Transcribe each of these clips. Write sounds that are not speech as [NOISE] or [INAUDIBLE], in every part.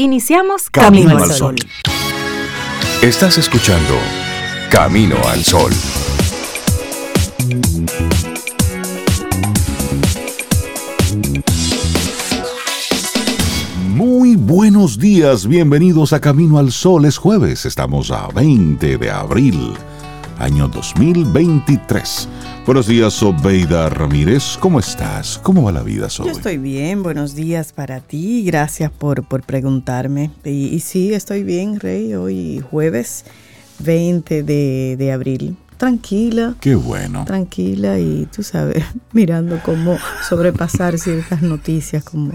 Iniciamos Camino, al Sol. Estás escuchando Camino al Sol. Muy buenos días, bienvenidos a Camino al Sol. Es jueves, estamos a 20 de abril, año 2023. Buenos días, Sobeida Ramírez. ¿Cómo estás? ¿Cómo va la vida, Sobe? Yo estoy bien. Buenos días para ti. Gracias por, por preguntarme. Y, y, sí, estoy bien, Rey. Hoy jueves 20 de, de abril tranquila. Qué bueno. Tranquila y tú sabes, [LAUGHS] mirando cómo sobrepasar ciertas noticias, como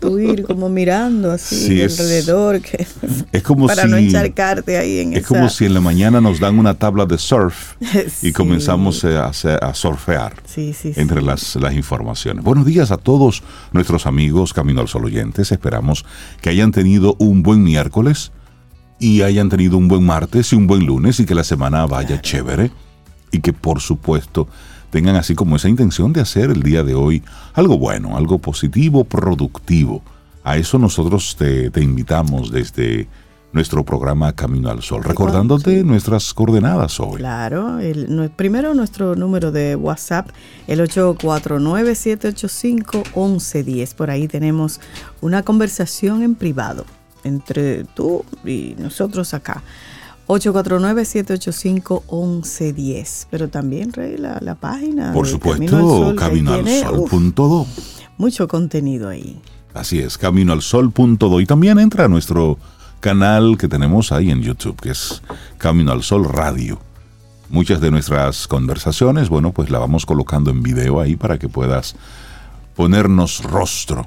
tú ir como mirando así alrededor, que es como para no encharcarte ahí en Es como si en la mañana nos dan una tabla de surf [LAUGHS] y comenzamos a, a surfear sí, entre las, las informaciones. Buenos días a todos nuestros amigos Camino al Sol oyentes. Esperamos que hayan tenido un buen miércoles y hayan tenido un buen martes y un buen lunes y que la semana vaya chévere y que por supuesto tengan así como esa intención de hacer el día de hoy algo bueno, algo positivo, productivo. A eso nosotros te, te invitamos desde nuestro programa Camino al Sol, recordándote nuestras coordenadas hoy. Claro, el, primero nuestro número de WhatsApp, el 849-785-1110. Por ahí tenemos una conversación en privado entre tú y nosotros acá. 849-785-1110. Pero también, Rey, la, la página. Por supuesto, caminoalsol.do. Mucho contenido ahí. Así es, caminoalsol.do. Y también entra a nuestro canal que tenemos ahí en YouTube, que es Camino al Sol Radio. Muchas de nuestras conversaciones, bueno, pues la vamos colocando en video ahí para que puedas ponernos rostro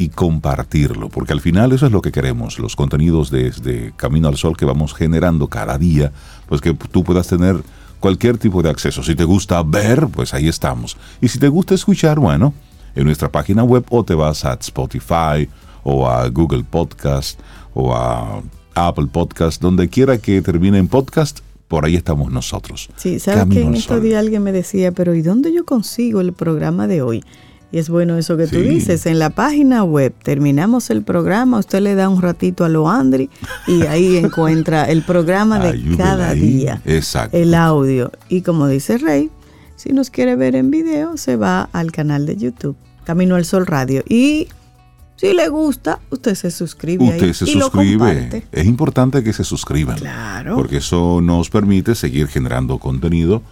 y compartirlo, porque al final eso es lo que queremos, los contenidos desde Camino al Sol que vamos generando cada día, pues que tú puedas tener cualquier tipo de acceso. Si te gusta ver, pues ahí estamos. Y si te gusta escuchar, bueno, en nuestra página web o te vas a Spotify o a Google Podcast o a Apple Podcast, donde quiera que termine en podcast, por ahí estamos nosotros. Sí, ¿sabes que en estos días alguien me decía, pero ¿y dónde yo consigo el programa de hoy? Y es bueno eso que tú dices. En la página web terminamos el programa, usted le da un ratito a lo Andri y ahí [LAUGHS] encuentra el programa de cada día. Exacto. El audio. Y como dice Rey, si nos quiere ver en video, se va al canal de YouTube, Camino al Sol Radio. Y si le gusta, usted se suscribe. Usted se suscribe. es importante que se suscriban. Claro. Porque eso nos permite seguir generando contenido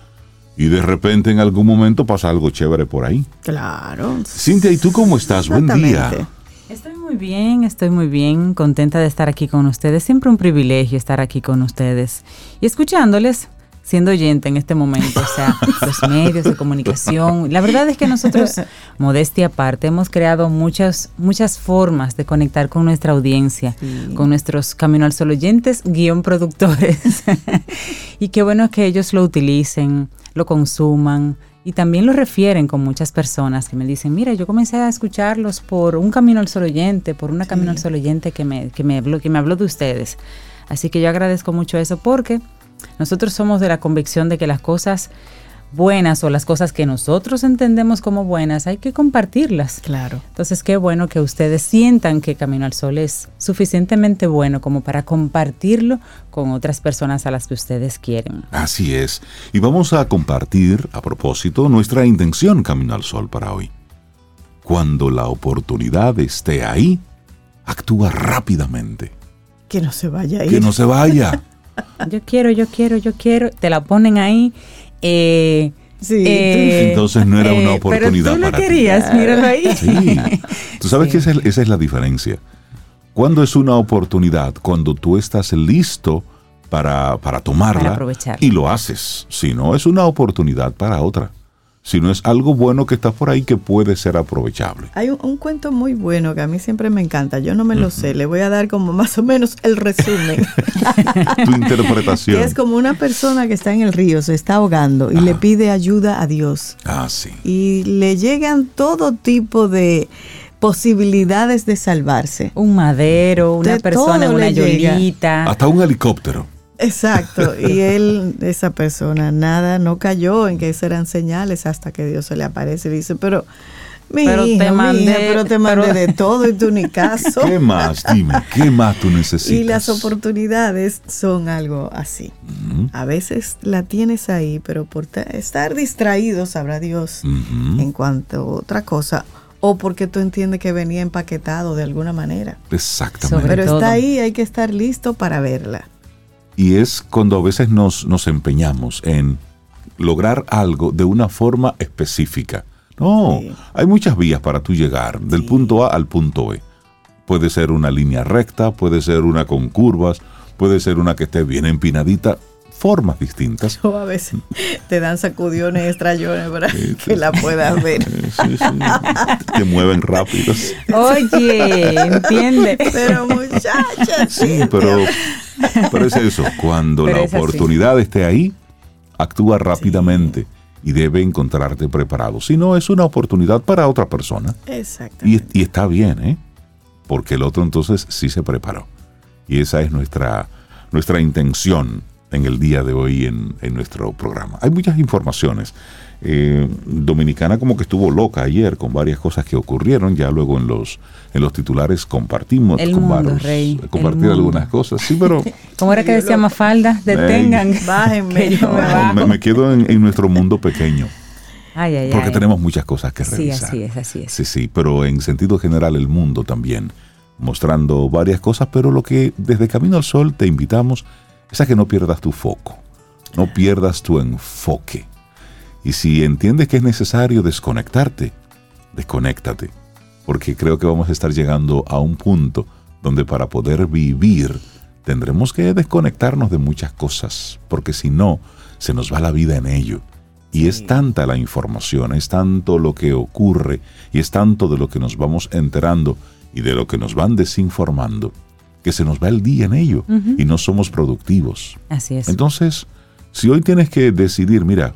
y de repente en algún momento pasa algo chévere por ahí. Claro. Cintia, ¿y tú cómo estás? Buen día. Estoy muy bien, estoy muy bien, contenta de estar aquí con ustedes. Siempre un privilegio estar aquí con ustedes y escuchándoles, siendo oyente en este momento, o sea, [LAUGHS] los medios de comunicación. La verdad es que nosotros, modestia aparte, hemos creado muchas, muchas formas de conectar con nuestra audiencia, con nuestros Camino al Sol oyentes, guion productores. [LAUGHS] y qué bueno que ellos lo utilicen lo consuman y también lo refieren con muchas personas que me dicen, mira, yo comencé a escucharlos por un camino al sol oyente, por una camino al sol oyente que me, que, me habló, que me habló de ustedes. Así que yo agradezco mucho eso porque nosotros somos de la convicción de que las cosas buenas o las cosas que nosotros entendemos como buenas, hay que compartirlas. Claro. Entonces, qué bueno que ustedes sientan que Camino al Sol es suficientemente bueno como para compartirlo con otras personas a las que ustedes quieren. Así es. Y vamos a compartir, a propósito, nuestra intención Camino al Sol para hoy. Cuando la oportunidad esté ahí, actúa rápidamente. Que no se vaya ahí. Que no se vaya. [LAUGHS] yo quiero, yo quiero, yo quiero. Te la ponen ahí eh, sí, eh, entonces no era una eh, oportunidad pero tú para querías, ti. míralo ahí. Sí. [LAUGHS] Tú sabes que esa es, esa es la diferencia. Cuando es una oportunidad, cuando tú estás listo para, para tomarla Para y lo haces. Si no, es una oportunidad para otra. Si no es algo bueno que está por ahí que puede ser aprovechable. Hay un, un cuento muy bueno que a mí siempre me encanta. Yo no me lo sé. Le voy a dar como más o menos el resumen. [LAUGHS] tu interpretación. Que es como una persona que está en el río, se está ahogando y Ajá. le pide ayuda a Dios. Ah, sí. Y le llegan todo tipo de posibilidades de salvarse. Un madero, una De persona una yolita. Hasta un helicóptero. Exacto. [LAUGHS] Y él, esa persona, nada, no cayó en que esas eran señales hasta que Dios se le aparece y dice, pero pero te mandé, pero te mandé de todo y tú ni [LAUGHS] caso. ¿Qué más? Dime, ¿qué más tú necesitas? Y las oportunidades son algo así. A veces la tienes ahí, pero por estar distraído, sabrá Dios, en cuanto a otra cosa, o porque tú entiendes que venía empaquetado de alguna manera. Exactamente. pero está ahí, hay que estar listo para verla. Y es cuando a veces nos, nos empeñamos en lograr algo de una forma específica. No, hay muchas vías para tú llegar del punto A al punto B. Puede ser una línea recta, puede ser una con curvas, puede ser una que esté bien empinadita, formas distintas. [LAUGHS] O a veces te dan sacudiones, estrellones para que la puedas ver. Sí, Te mueven rápido. Oye, entiende. Pero muchacha. Sí, pero, pero es eso. Cuando la oportunidad esté ahí, actúa rápidamente y debe encontrarte preparado. Si no, es una oportunidad para otra persona. Exacto. Y, está bien, ¿eh? Porque el otro entonces sí se preparó. Y esa es nuestra, nuestra intención en el día de hoy en, en nuestro programa. Hay muchas informaciones eh, Dominicana como que estuvo loca ayer con varias cosas que ocurrieron, ya luego en los en los titulares compartimos el mundo, rey, compartir algunas cosas, sí, pero [LAUGHS] ¿Cómo era que decía Mafalda? Detengan, bájenme, me, me, quedo en, nuestro mundo pequeño. porque tenemos muchas cosas que revisar. Sí, así es, así es. Sí, sí, pero en sentido general el mundo también, mostrando varias cosas, pero lo que desde Camino al Sol te invitamos es a que no pierdas tu foco, no pierdas tu enfoque y si entiendes que es necesario desconectarte, desconéctate, porque creo que vamos a estar llegando a un punto donde para poder vivir tendremos que desconectarnos de muchas cosas, porque si no, se nos va la vida en ello. Y es tanta la información, es tanto lo que ocurre y es tanto de lo que nos vamos enterando y de lo que nos van desinformando, que se nos va el día en ello y no somos productivos. Así es. Entonces, si hoy tienes que decidir, mira,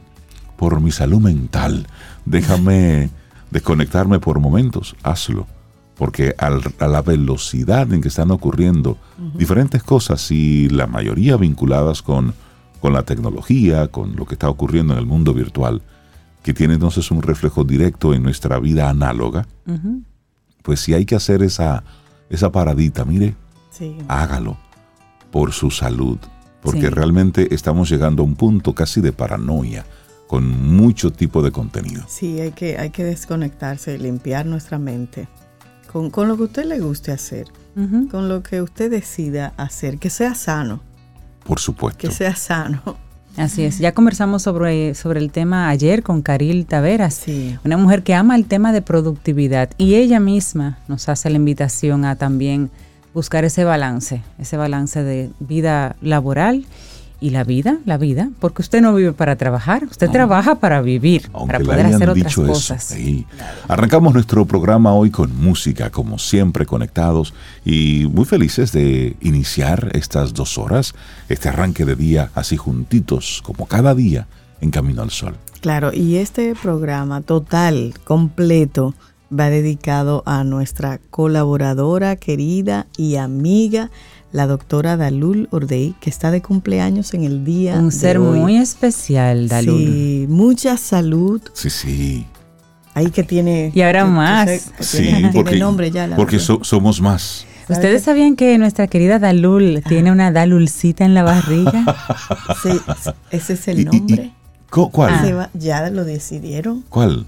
por mi salud mental. Déjame [LAUGHS] desconectarme por momentos, hazlo. Porque a la velocidad en que están ocurriendo diferentes cosas y la mayoría vinculadas con, con la tecnología, con lo que está ocurriendo en el mundo virtual, que tiene entonces un reflejo directo en nuestra vida análoga, pues si hay que hacer esa, esa paradita, mire, hágalo por su salud, porque realmente estamos llegando a un punto casi de paranoia con mucho tipo de contenido. Sí, hay que, hay que desconectarse, limpiar nuestra mente con, lo que a usted le guste hacer, con lo que usted decida hacer, que sea sano. Por supuesto. Que sea sano. Así es, ya conversamos sobre, sobre el tema ayer con Caril Taveras, sí. una mujer que ama el tema de productividad y ella misma nos hace la invitación a también buscar ese balance, ese balance de vida laboral y la vida, la vida, porque usted no vive para trabajar, usted trabaja para vivir, para poder hacer otras cosas. Arrancamos nuestro programa hoy con música, como siempre conectados y muy felices de iniciar estas dos horas, este arranque de día así juntitos, como cada día, en Camino al Sol. Claro, y este programa total, completo, va dedicado a nuestra colaboradora querida y amiga, la doctora Dalul Ordey, que está de cumpleaños en el día. Un ser muy especial, Dalul. Sí, mucha salud. Sí, sí. Ahí que tiene. Y ahora más. sí, porque, nombre ya. porque somos más. ¿Ustedes sabían que nuestra querida Dalul tiene una Dalulcita en la barriga? [LAUGHS] sí, ese es el nombre. ¿Cuál? ya lo decidieron. ¿Cuál?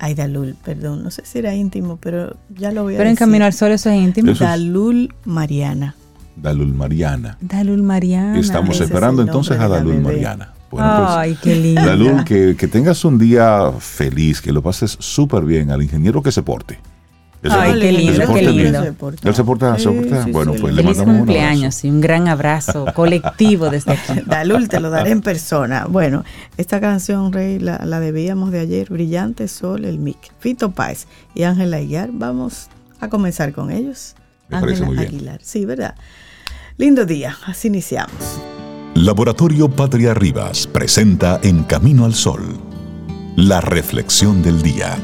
Ay, Dalul, perdón, no sé si era íntimo, pero ya lo voy a Pero en Camino al Sol eso es íntimo. Dalul Mariana. Dalul Mariana. Dalul Mariana. Estamos esperando entonces a Dalul Mariana. Bueno, pues, Ay, qué lindo. Dalul, que, tengas un día feliz, que lo pases súper bien al ingeniero que se porte. Ay, qué lindo, qué lindo. Él se porta, se porta. bueno, pues le mandamos un cumpleaños y un gran abrazo colectivo desde aquí. [LAUGHS] Dalul, te lo daré en persona. Bueno, esta canción, Rey, la, la debíamos de ayer, Brillante Sol, el Mic, Fito Páez y Ángela Aguilar. Vamos a comenzar con ellos. Ángela Aguilar, sí, ¿verdad? Lindo día, así iniciamos. Laboratorio Patria Rivas presenta En Camino al Sol, la reflexión del día.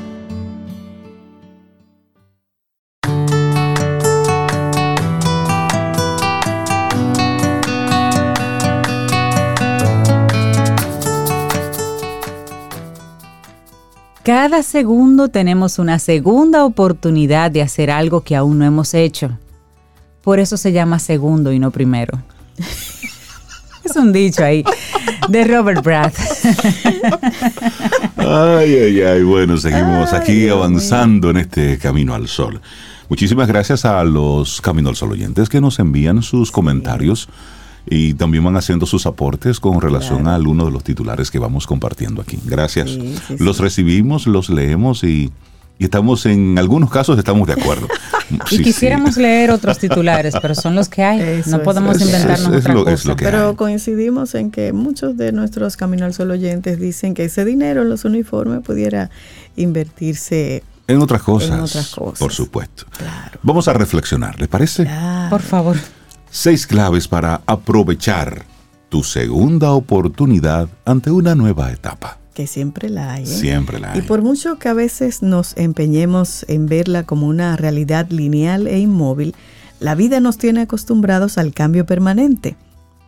Cada segundo tenemos una segunda oportunidad de hacer algo que aún no hemos hecho. Por eso se llama segundo y no primero. [LAUGHS] Es un dicho ahí de Robert Brath. [LAUGHS] Ay, ay, ay. Bueno, seguimos aquí avanzando en este camino al sol. Muchísimas gracias a los Camino al Sol oyentes que nos envían sus comentarios y también van haciendo sus aportes con relación a alguno de los titulares que vamos compartiendo aquí. Gracias. los recibimos, los leemos y, estamos en algunos casos estamos de acuerdo. [LAUGHS] y quisiéramos leer otros titulares, pero son los que hay. no podemos inventarnos otra cosa. pero coincidimos en que muchos de nuestros Camino al Sol oyentes dicen que ese dinero en los uniformes pudiera invertirse en otras cosas. Por supuesto. Vamos a reflexionar, ¿le parece? Por favor. Seis claves para aprovechar tu segunda oportunidad ante una nueva etapa. Que siempre la hay. ¿eh? Siempre la hay. Y por mucho que a veces nos empeñemos en verla como una realidad lineal e inmóvil, la vida nos tiene acostumbrados al cambio permanente.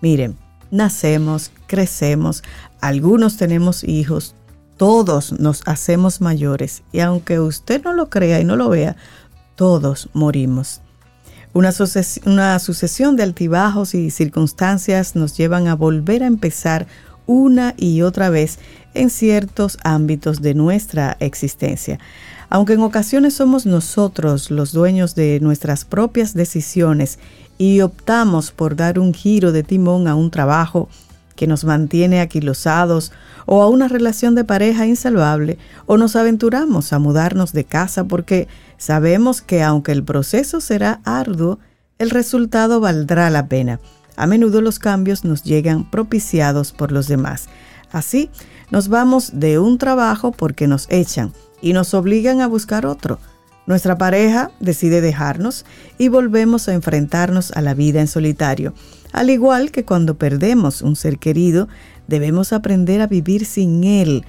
Miren, nacemos, crecemos, algunos tenemos hijos, todos nos hacemos mayores y aunque usted no lo crea y no lo vea, todos morimos. Una, sucesión de altibajos y circunstancias nos llevan a volver a empezar una y otra vez en ciertos ámbitos de nuestra existencia. Aunque en ocasiones somos nosotros los dueños de nuestras propias decisiones y optamos por dar un giro de timón a un trabajo que nos mantiene aquilosados o a una relación de pareja insalvable o nos aventuramos a mudarnos de casa porque sabemos que aunque el proceso será arduo, el resultado valdrá la pena. A menudo los cambios nos llegan propiciados por los demás. Así, nos vamos de un trabajo porque nos echan y nos obligan a buscar otro. Nuestra pareja decide dejarnos y volvemos a enfrentarnos a la vida en solitario. Al igual que cuando perdemos un ser querido, debemos aprender a vivir sin él.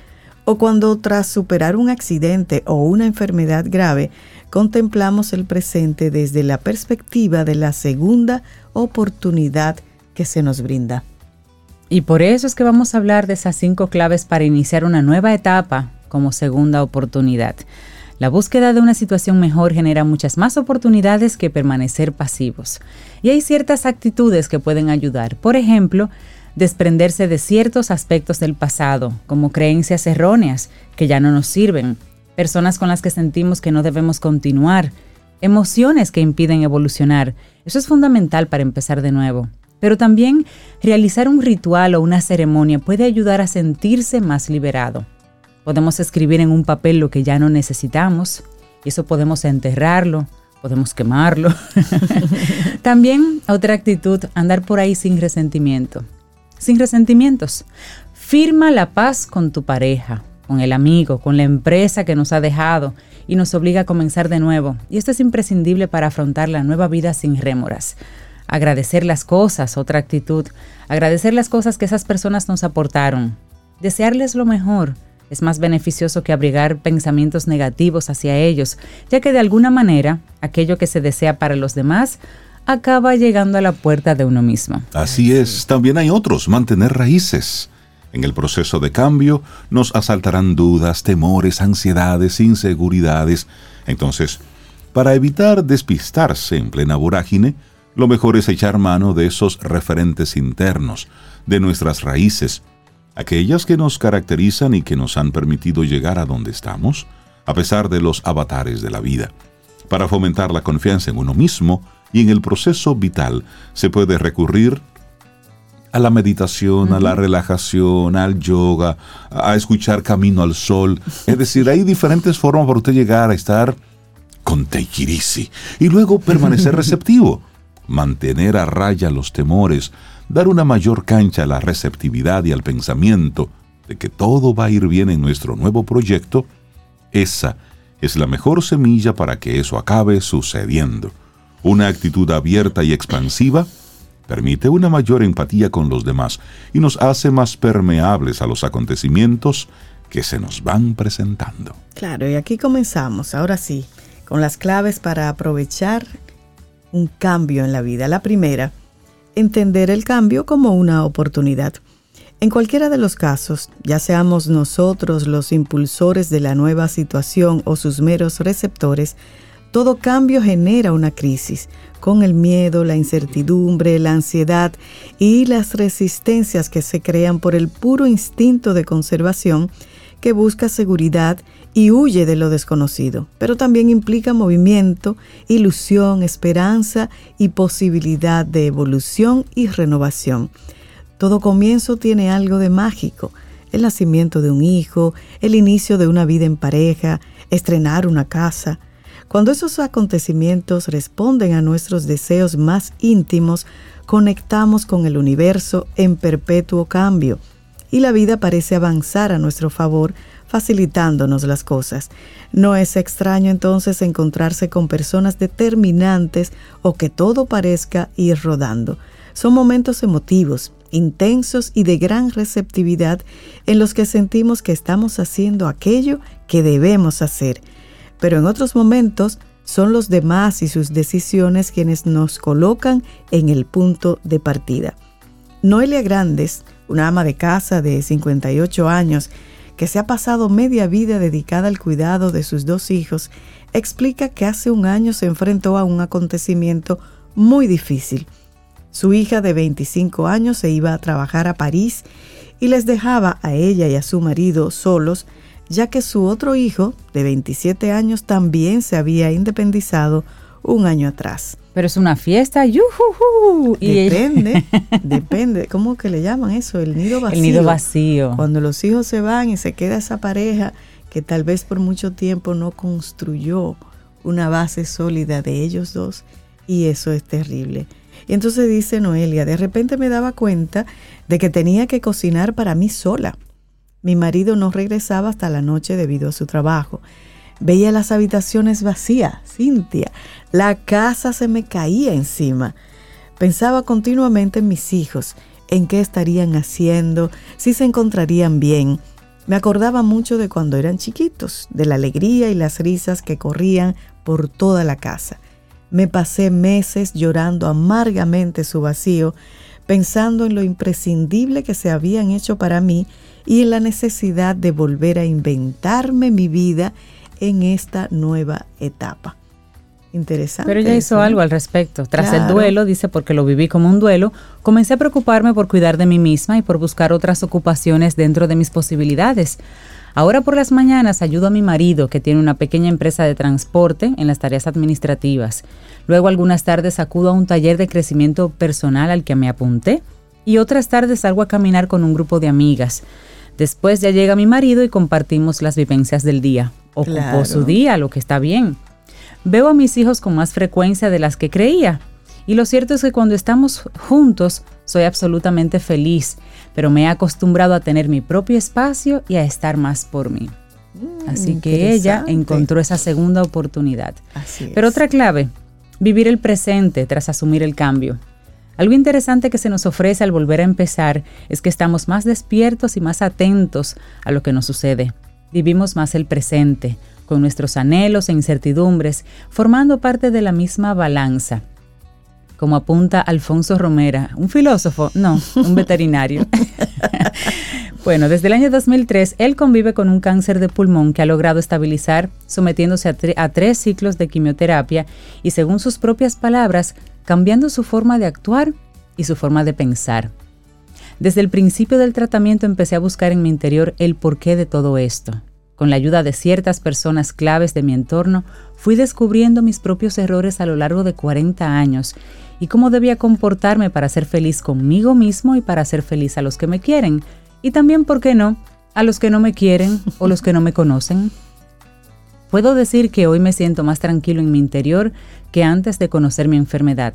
O cuando tras superar un accidente o una enfermedad grave, contemplamos el presente desde la perspectiva de la segunda oportunidad que se nos brinda. Y por eso es que vamos a hablar de esas cinco claves para iniciar una nueva etapa como segunda oportunidad. La búsqueda de una situación mejor genera muchas más oportunidades que permanecer pasivos. Y hay ciertas actitudes que pueden ayudar. Por ejemplo, desprenderse de ciertos aspectos del pasado, como creencias erróneas que ya no nos sirven, personas con las que sentimos que no debemos continuar, emociones que impiden evolucionar. Eso es fundamental para empezar de nuevo. Pero también realizar un ritual o una ceremonia puede ayudar a sentirse más liberado. Podemos escribir en un papel lo que ya no necesitamos y eso podemos enterrarlo, podemos quemarlo. [LAUGHS] también otra actitud, andar por ahí sin resentimiento sin resentimientos. Firma la paz con tu pareja, con el amigo, con la empresa que nos ha dejado y nos obliga a comenzar de nuevo. Y esto es imprescindible para afrontar la nueva vida sin rémoras. Agradecer las cosas, otra actitud. Agradecer las cosas que esas personas nos aportaron. Desearles lo mejor es más beneficioso que abrigar pensamientos negativos hacia ellos, ya que de alguna manera aquello que se desea para los demás acaba llegando a la puerta de uno mismo. Así es, también hay otros, mantener raíces. En el proceso de cambio nos asaltarán dudas, temores, ansiedades, inseguridades. Entonces, para evitar despistarse en plena vorágine, lo mejor es echar mano de esos referentes internos, de nuestras raíces, aquellas que nos caracterizan y que nos han permitido llegar a donde estamos, a pesar de los avatares de la vida. Para fomentar la confianza en uno mismo, y en el proceso vital se puede recurrir a la meditación, a la relajación, al yoga, a escuchar camino al sol. Es decir, hay diferentes formas para usted llegar a estar con Teikirisi y luego permanecer [LAUGHS] receptivo, mantener a raya los temores, dar una mayor cancha a la receptividad y al pensamiento de que todo va a ir bien en nuestro nuevo proyecto. Esa es la mejor semilla para que eso acabe sucediendo. Una actitud abierta y expansiva permite una mayor empatía con los demás y nos hace más permeables a los acontecimientos que se nos van presentando. Claro, y aquí comenzamos, ahora sí, con las claves para aprovechar un cambio en la vida. La primera, entender el cambio como una oportunidad. En cualquiera de los casos, ya seamos nosotros los impulsores de la nueva situación o sus meros receptores, todo cambio genera una crisis, con el miedo, la incertidumbre, la ansiedad y las resistencias que se crean por el puro instinto de conservación busca seguridad y huye de lo desconocido, pero también implica movimiento, ilusión, esperanza y posibilidad de evolución y renovación. Todo comienzo tiene algo de mágico. El nacimiento de un hijo, el inicio de una vida en pareja, estrenar una casa. Cuando esos acontecimientos responden a nuestros deseos más íntimos, conectamos con el universo en perpetuo cambio y la vida parece avanzar a nuestro favor, facilitándonos las cosas. No es extraño entonces encontrarse con personas determinantes o que todo parezca ir rodando. Son momentos emotivos, intensos y de gran receptividad en los que sentimos que estamos haciendo aquello que debemos hacer. Pero en otros momentos son los demás y sus decisiones quienes nos colocan en el punto de partida. Noelia Grandes, una ama de casa de 58 años, que se ha pasado media vida dedicada al cuidado de sus dos hijos, explica que hace un año se enfrentó a un acontecimiento muy difícil. Su hija de 25 años se iba a trabajar a París y les dejaba a ella y a su marido solos, ya que su otro hijo, de 27 años, también se había independizado un año atrás. Pero es una fiesta, yujuju. Depende, [LAUGHS] depende. ¿Cómo que le llaman eso? El nido vacío. El nido vacío. Cuando los hijos se van y se queda esa pareja que tal vez por mucho tiempo no construyó una base sólida de ellos dos, y eso es terrible. Y entonces dice Noelia, de repente me daba cuenta de que tenía que cocinar para mí sola. Mi marido no regresaba hasta la noche debido a su trabajo. Veía las habitaciones vacías, Cintia. La casa se me caía encima. Pensaba continuamente en mis hijos, en qué estarían haciendo, si se encontrarían bien. Me acordaba mucho de cuando eran chiquitos, de la alegría y las risas que corrían por toda la casa. Me pasé meses llorando amargamente su vacío, pensando en lo imprescindible que se habían hecho para mí y en la necesidad de volver a inventarme mi vida en esta nueva etapa. Interesante. Pero ella hizo algo al respecto. Tras el duelo, dice, porque lo viví como un duelo, comencé a preocuparme por cuidar de mí misma y por buscar otras ocupaciones dentro de mis posibilidades. Ahora por las mañanas ayudo a mi marido, que tiene una pequeña empresa de transporte, en las tareas administrativas. Luego algunas tardes acudo a un taller de crecimiento personal al que me apunté y otras tardes salgo a caminar con un grupo de amigas. Después ya llega mi marido y compartimos las vivencias del día. Ocupó su día, lo que está bien. Veo a mis hijos con más frecuencia de las que creía. Y lo cierto es que cuando estamos juntos soy absolutamente feliz pero me he acostumbrado a tener mi propio espacio y a estar más por mí. Mm, Así que ella encontró esa segunda oportunidad. pero otra clave, vivir el presente tras asumir el cambio. Algo interesante que se nos ofrece al volver a empezar es que estamos más despiertos y más atentos a lo que nos sucede. Vivimos más el presente, con nuestros anhelos e incertidumbres, formando parte de la misma balanza como apunta Alfonso Romera, un filósofo, no, un veterinario. [LAUGHS] bueno, desde el año 2003, él convive con un cáncer de pulmón que ha logrado estabilizar sometiéndose a, tres ciclos de quimioterapia y, según sus propias palabras, cambiando su forma de actuar y su forma de pensar. Desde el principio del tratamiento empecé a buscar en mi interior el porqué de todo esto. Con la ayuda de ciertas personas claves de mi entorno, fui descubriendo mis propios errores a lo largo de 40 años y cómo debía comportarme para ser feliz conmigo mismo y para ser feliz a los que me quieren. Y también, ¿por qué no?, a los que no me quieren o los que no me conocen. Puedo decir que hoy me siento más tranquilo en mi interior que antes de conocer mi enfermedad.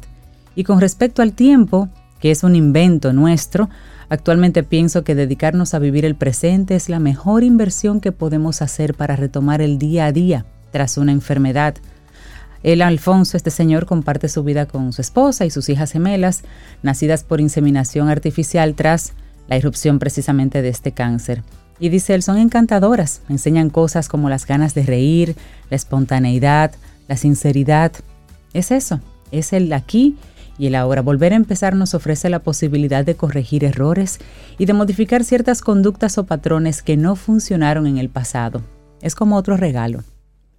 Y con respecto al tiempo, que es un invento nuestro, actualmente pienso que dedicarnos a vivir el presente es la mejor inversión que podemos hacer para retomar el día a día tras una enfermedad el Alfonso, este señor, comparte su vida con su esposa y sus hijas gemelas, nacidas por inseminación artificial tras la irrupción precisamente de este cáncer. Y dice él, son encantadoras, enseñan cosas como las ganas de reír, la espontaneidad, la sinceridad. Es eso, es el aquí Y el ahora volver a empezar nos ofrece la posibilidad de corregir errores y de modificar ciertas conductas o patrones que no funcionaron en el pasado. Es como otro regalo.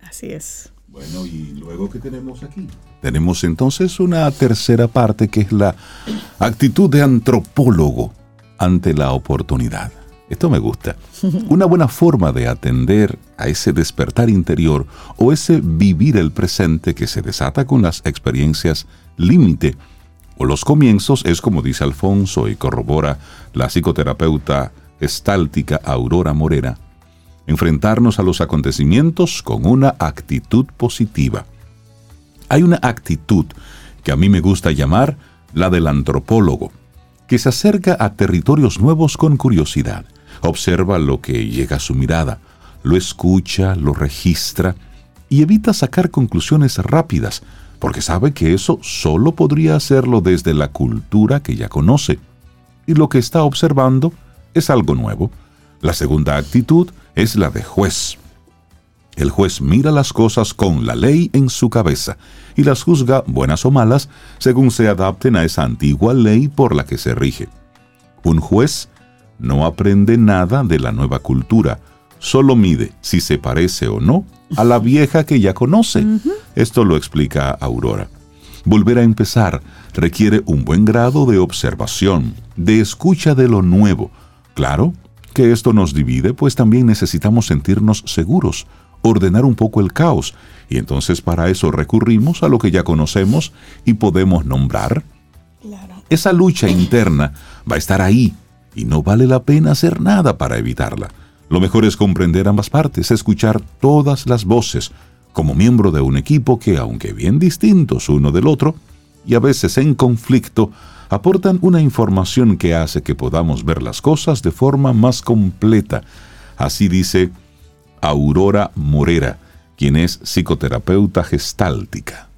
Así es. Bueno, y luego que tenemos aquí. Tenemos entonces una tercera parte que es la actitud de antropólogo ante la oportunidad. Esto me gusta. [LAUGHS] Una buena forma de atender a ese despertar interior o ese vivir el presente que se desata con las experiencias límite los comienzos es como dice Alfonso y corrobora la psicoterapeuta estáltica Aurora Morera, enfrentarnos a los acontecimientos con una actitud positiva. Hay una actitud que a mí me gusta llamar la del antropólogo, que se acerca a territorios nuevos con curiosidad, observa lo que llega a su mirada, lo escucha, lo registra y evita sacar conclusiones rápidas, porque sabe que eso solo podría hacerlo desde la cultura que ya conoce. Y lo que está observando es algo nuevo. La segunda actitud es la de juez. El juez mira las cosas con la ley en su cabeza y las juzga buenas o malas según se adapten a esa antigua ley por la que se rige. Un juez no aprende nada de la nueva cultura, solo mide si se parece o no a la vieja que ya conoce. Esto lo explica Aurora. Volver a empezar requiere un buen grado de observación, de escucha de lo nuevo. Claro que esto nos divide, pues también necesitamos sentirnos seguros, ordenar un poco el caos, y entonces para eso recurrimos a lo que ya conocemos y podemos nombrar. Esa lucha interna va a estar ahí y no vale la pena hacer nada para evitarla. Lo mejor es comprender ambas partes, escuchar todas las voces, como miembro de un equipo que, aunque bien distintos uno del otro, y a veces en conflicto, aportan una información que hace que podamos ver las cosas de forma más completa. Así dice Aurora Morera, quien es psicoterapeuta gestáltica.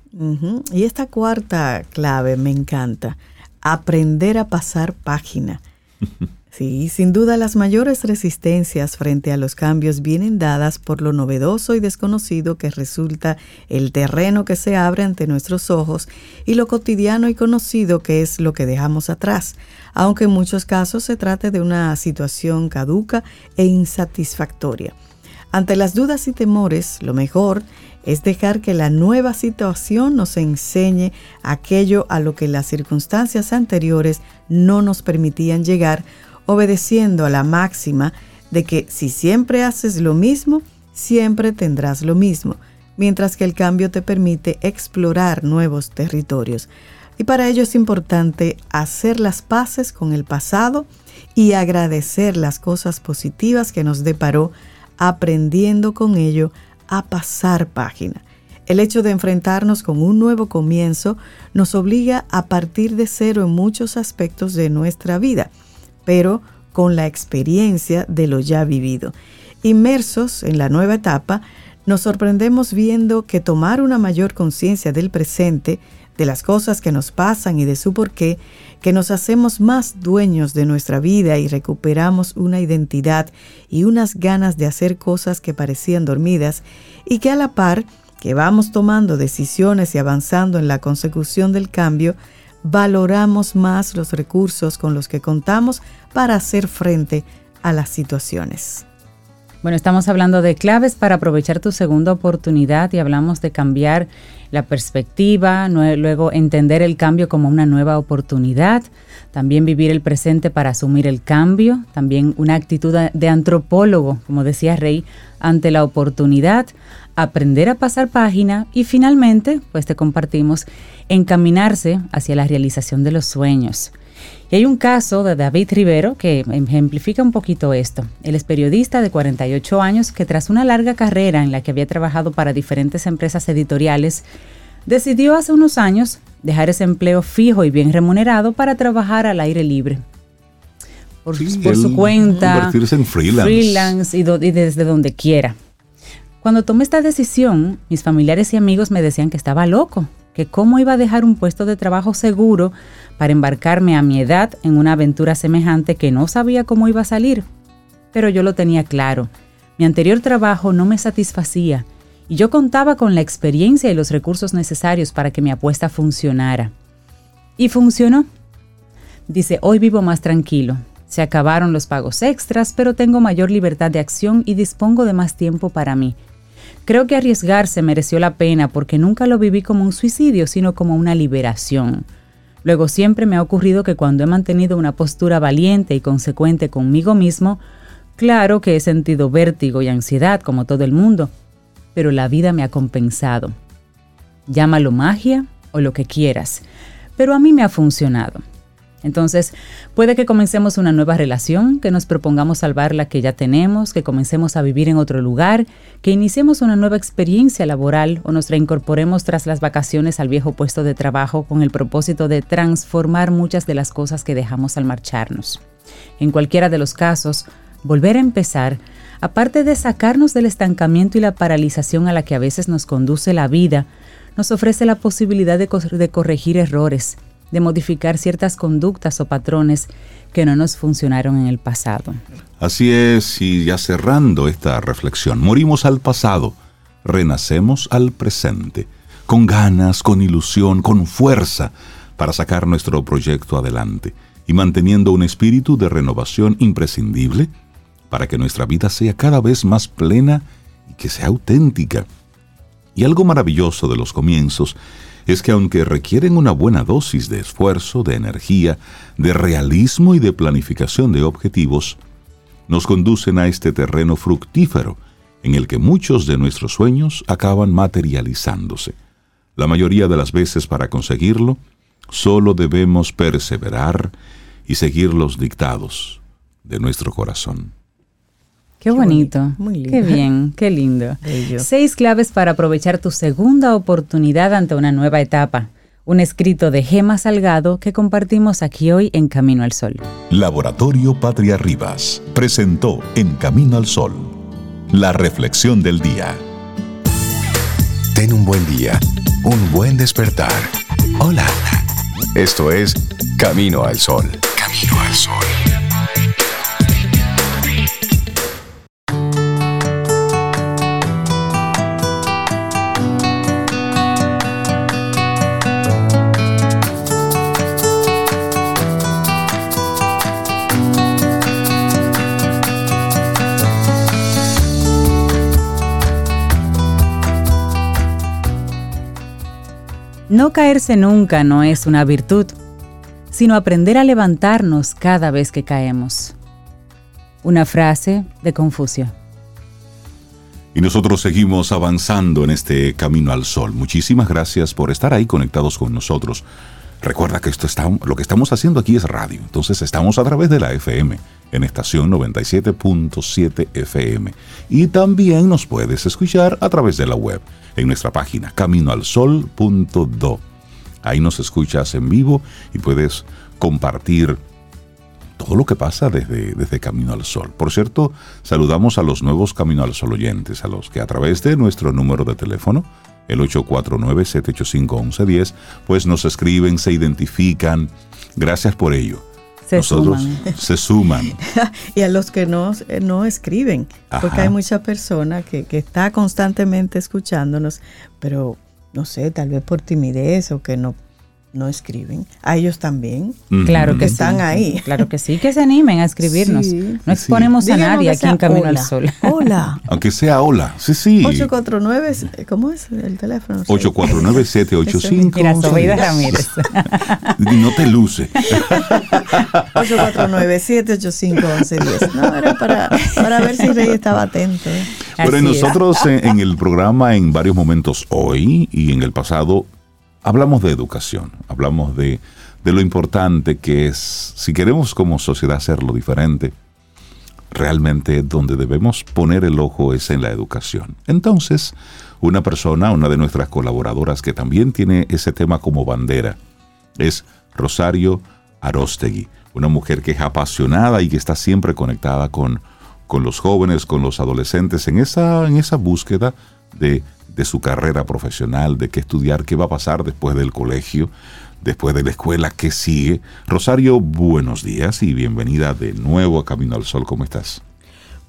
Y esta cuarta clave me encanta, aprender a pasar página. [LAUGHS] Sí, sin duda las mayores resistencias frente a los cambios vienen dadas por lo novedoso y desconocido que resulta el terreno que se abre ante nuestros ojos y lo cotidiano y conocido que es lo que dejamos atrás, aunque en muchos casos se trate de una situación caduca e insatisfactoria. Ante las dudas y temores, lo mejor es dejar que la nueva situación nos enseñe aquello a lo que las circunstancias anteriores no nos permitían llegar obedeciendo a la máxima de que si siempre haces lo mismo, siempre tendrás lo mismo, mientras que el cambio te permite explorar nuevos territorios. Y para ello es importante hacer las paces con el pasado y agradecer las cosas positivas que nos deparó, aprendiendo con ello a pasar página. El hecho de enfrentarnos con un nuevo comienzo nos obliga a partir de cero en muchos aspectos de nuestra vida pero con la experiencia de lo ya vivido. Inmersos en la nueva etapa, nos sorprendemos viendo que tomar una mayor conciencia del presente, de las cosas que nos pasan y de su porqué, que nos hacemos más dueños de nuestra vida y recuperamos una identidad y unas ganas de hacer cosas que parecían dormidas y que a la par que vamos tomando decisiones y avanzando en la consecución del cambio, valoramos más los recursos con los que contamos para hacer frente a las situaciones. Bueno, estamos hablando de claves para aprovechar tu segunda oportunidad y hablamos de cambiar la perspectiva, luego entender el cambio como una nueva oportunidad, también vivir el presente para asumir el cambio, también una actitud de antropólogo, como decía Rey, ante la oportunidad, aprender a pasar página y finalmente, pues te compartimos, encaminarse hacia la realización de los sueños. Y hay un caso de David Rivero que ejemplifica un poquito esto. Él es periodista de 48 años que tras una larga carrera en la que había trabajado para diferentes empresas editoriales, decidió hace unos años dejar ese empleo fijo y bien remunerado para trabajar al aire libre. Por, su cuenta, convertirse en freelance, freelance y desde donde quiera. Cuando tomé esta decisión, mis familiares y amigos me decían que estaba loco, que cómo iba a dejar un puesto de trabajo seguro para embarcarme a mi edad en una aventura semejante que no sabía cómo iba a salir. Pero yo lo tenía claro. Mi anterior trabajo no me satisfacía y yo contaba con la experiencia y los recursos necesarios para que mi apuesta funcionara. Y funcionó. Dice, hoy vivo más tranquilo. Se acabaron los pagos extras, pero tengo mayor libertad de acción y dispongo de más tiempo para mí. Creo que arriesgarse mereció la pena porque nunca lo viví como un suicidio, sino como una liberación. Luego siempre me ha ocurrido que cuando he mantenido una postura valiente y consecuente conmigo mismo, claro que he sentido vértigo y ansiedad como todo el mundo, pero la vida me ha compensado. Llámalo magia o lo que quieras, pero a mí me ha funcionado. Entonces, puede que comencemos una nueva relación, que nos propongamos salvar la que ya tenemos, que comencemos a vivir en otro lugar, que iniciemos una nueva experiencia laboral o nos reincorporemos tras las vacaciones al viejo puesto de trabajo con el propósito de transformar muchas de las cosas que dejamos al marcharnos. En cualquiera de los casos, volver a empezar, aparte de sacarnos del estancamiento y la paralización a la que a veces nos conduce la vida, nos ofrece la posibilidad de, de corregir errores, de modificar ciertas conductas o patrones que no nos funcionaron en el pasado. Así es, y ya cerrando esta reflexión, morimos al pasado, renacemos al presente, con ganas, con ilusión, con fuerza, para sacar nuestro proyecto adelante y manteniendo un espíritu de renovación imprescindible para que nuestra vida sea cada vez más plena y que sea auténtica. Y algo maravilloso de los comienzos es que aunque requieren una buena dosis de esfuerzo, de energía, de realismo y de planificación de objetivos, nos conducen a este terreno fructífero en el que muchos de nuestros sueños acaban materializándose. La mayoría de las veces para conseguirlo, solo debemos perseverar y seguir los dictados de nuestro corazón. Qué, bonito. Muy lindo. Qué bien, qué lindo. [LAUGHS] Seis claves para aprovechar tu segunda oportunidad ante una nueva etapa. Un escrito de Gema Salgado que compartimos aquí hoy en Camino al Sol. Laboratorio Patria Rivas presentó En Camino al Sol la reflexión del día. Ten un buen día, un buen despertar. Hola. Esto es Camino al Sol. Camino al Sol. No caerse nunca no es una virtud, sino aprender a levantarnos cada vez que caemos. Una frase de Confucio. Y nosotros seguimos avanzando en este camino al sol. Muchísimas gracias por estar ahí conectados con nosotros. Recuerda que esto está, lo que estamos haciendo aquí es radio, entonces estamos a través de la FM, en estación 97.7 FM. Y también nos puedes escuchar a través de la web, en nuestra página caminoalsol.do. Ahí nos escuchas en vivo y puedes compartir todo lo que pasa desde, desde Camino al Sol. Por cierto, saludamos a los nuevos Camino al Sol oyentes, a los que a través de nuestro número de teléfono el 849-785-1110, pues nos escriben, se identifican. Gracias por ello. Se Nosotros se suman. [LAUGHS] y a los que no, no escriben, porque hay mucha persona que, que está constantemente escuchándonos, pero no sé, tal vez por timidez o que no no escriben. A ellos también. Claro que están ahí. [LAUGHS] Claro que sí, que se animen a escribirnos. no exponemos a nadie aquí en Camino al Sol. [LAUGHS] Hola. Aunque sea hola. Sí, sí. 849, ¿cómo es el teléfono? 849-785. Mira, Sobeida Ramírez. [LAUGHS] no te luce. 849-785-1110. No, era para, para ver si Rey estaba atento. Bueno, nosotros en el programa en varios momentos hoy y en el pasado hablamos de educación, hablamos de, lo importante que es, si queremos como sociedad hacerlo diferente, realmente donde debemos poner el ojo es en la educación. Entonces, una persona, una de nuestras colaboradoras que también tiene ese tema como bandera, es Rosario Arostegui, una mujer que es apasionada y que está siempre conectada con, con los jóvenes, con los adolescentes, en esa, en esa búsqueda de de su carrera profesional, de qué estudiar, qué va a pasar después del colegio, después de la escuela, qué sigue. Rosario, buenos días y bienvenida de nuevo a Camino al Sol. ¿Cómo estás?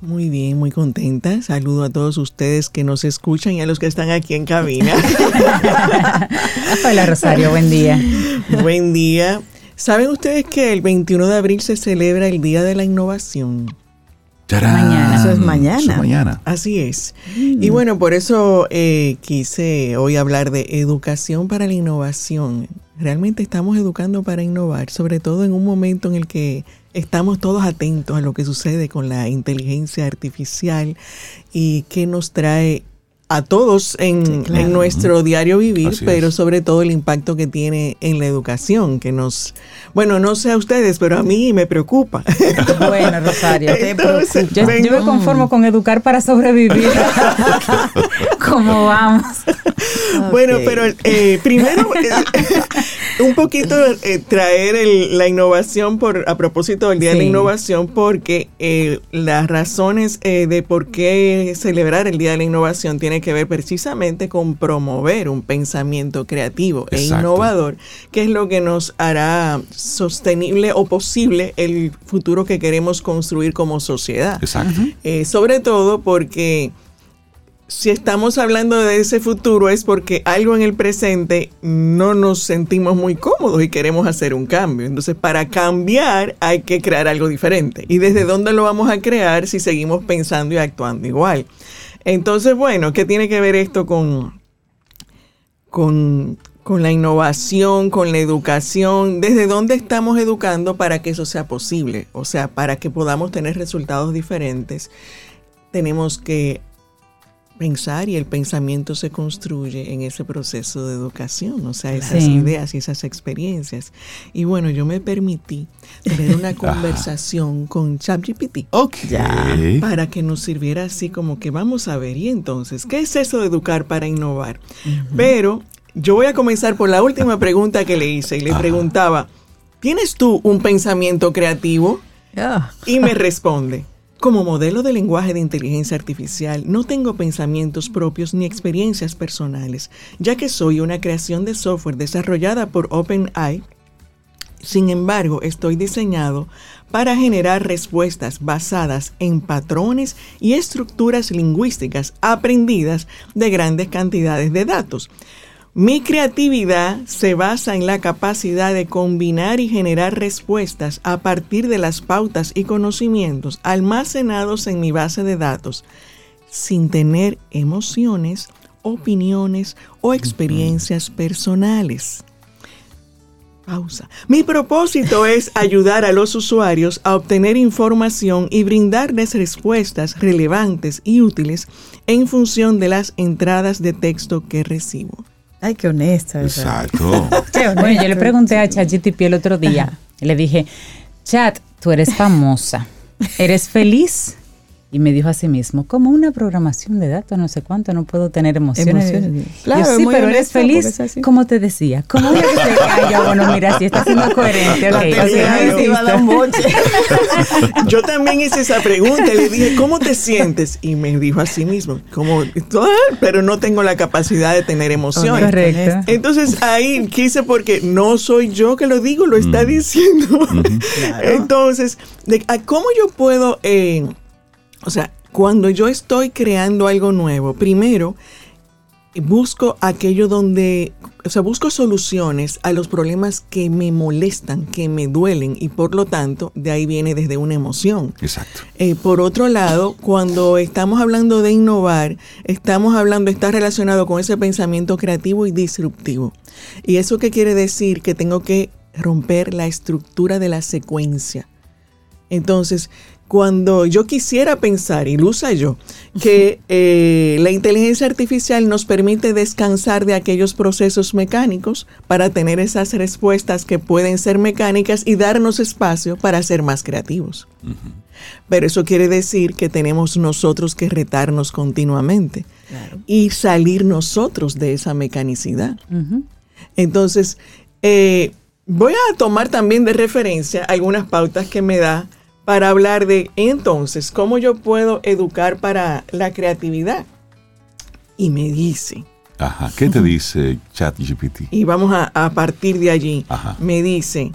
Muy bien, muy contenta. Saludo a todos ustedes que nos escuchan y a los que están aquí en cabina. [LAUGHS] Hola Rosario, buen día. buen día. ¿Saben ustedes que el 21 de abril se celebra el Día de la Innovación? Mañana. Eso es mañana. mañana. Así es. Mm. Y bueno, por eso eh, quise hoy hablar de educación para la innovación. Realmente estamos educando para innovar, sobre todo en un momento en el que estamos todos atentos a lo que sucede con la inteligencia artificial y qué nos trae a todos en, nuestro diario vivir, pero sobre todo el impacto que tiene en la educación, que nos, bueno, no sé a ustedes, pero a mí me preocupa. [LAUGHS] Bueno, Rosario, yo, me conformo con educar para sobrevivir. [LAUGHS] [LAUGHS] ¿Cómo vamos? Bueno, pero eh, primero, eh, un poquito eh, traer la innovación por a propósito del Día de la Innovación, porque las razones de por qué celebrar el Día de la Innovación tiene que ver precisamente con promover un pensamiento creativo e innovador, que es lo que nos hará sostenible o posible el futuro que queremos construir como sociedad. Exacto. Eh, sobre todo porque si estamos hablando de ese futuro es porque algo en el presente no nos sentimos muy cómodos y queremos hacer un cambio. Entonces, para cambiar hay que crear algo diferente. ¿Y desde dónde lo vamos a crear si seguimos pensando y actuando igual? Entonces, bueno, ¿qué tiene que ver esto con, con, la innovación, con la educación? ¿Desde dónde estamos educando para que eso sea posible? O sea, para que podamos tener resultados diferentes, tenemos que pensar y el pensamiento se construye en ese proceso de educación, o sea, esas ideas y esas experiencias. Y bueno, yo me permití tener una [LAUGHS] conversación con ChatGPT. Para que nos sirviera así como que vamos a ver, y entonces, ¿qué es eso de educar para innovar? Pero yo voy a comenzar por la última [LAUGHS] pregunta que le hice y le preguntaba, ¿tienes tú un pensamiento creativo? Ah. Y me responde, como modelo de lenguaje de inteligencia artificial, no tengo pensamientos propios ni experiencias personales, ya que soy una creación de software desarrollada por OpenAI. Sin embargo, estoy diseñado para generar respuestas basadas en patrones y estructuras lingüísticas aprendidas de grandes cantidades de datos. Mi creatividad se basa en la capacidad de combinar y generar respuestas a partir de las pautas y conocimientos almacenados en mi base de datos, sin tener emociones, opiniones o experiencias personales. Pausa. Mi propósito es [LAUGHS] ayudar a los usuarios a obtener información y brindarles respuestas relevantes y útiles en función de las entradas de texto que recibo. Ay, qué honesta. Exacto. [LAUGHS] Bueno, yo le pregunté a ChatGTP el otro día, le dije, Chat, tú eres famosa, ¿eres feliz? Y me dijo a sí mismo, como una programación de datos, no sé cuánto, no puedo tener emociones. Claro, sí, pero eres feliz, como te decía. ¿Cómo que [LAUGHS] Ay, yo, bueno, mira, si estás siendo coherente, yo también hice esa pregunta, le dije, ¿cómo te sientes? Y me dijo a sí mismo, como, pero no tengo la capacidad de tener emociones. Correcto. Entonces ahí quise porque no soy yo que lo digo, lo está diciendo. [LAUGHS] Entonces, ¿cómo yo puedo... Eh, o sea, cuando yo estoy creando algo nuevo, primero busco aquello donde, o sea, busco soluciones a los problemas que me molestan, que me duelen y por lo tanto de ahí viene desde una emoción. Exacto. Eh, por otro lado, cuando estamos hablando de innovar, estamos hablando, está relacionado con ese pensamiento creativo y disruptivo. ¿Y eso qué quiere decir? Que tengo que romper la estructura de la secuencia. Entonces, cuando yo quisiera pensar, y usa yo, que eh, la inteligencia artificial nos permite descansar de aquellos procesos mecánicos para tener esas respuestas que pueden ser mecánicas y darnos espacio para ser más creativos. Pero eso quiere decir que tenemos nosotros que retarnos continuamente y salir nosotros de esa mecanicidad. Entonces, eh, voy a tomar también de referencia algunas pautas que me da para hablar de entonces cómo yo puedo educar para la creatividad. Y me dice. Ajá, ¿qué te dice [LAUGHS] ChatGPT? Y vamos a, partir de allí. Me dice,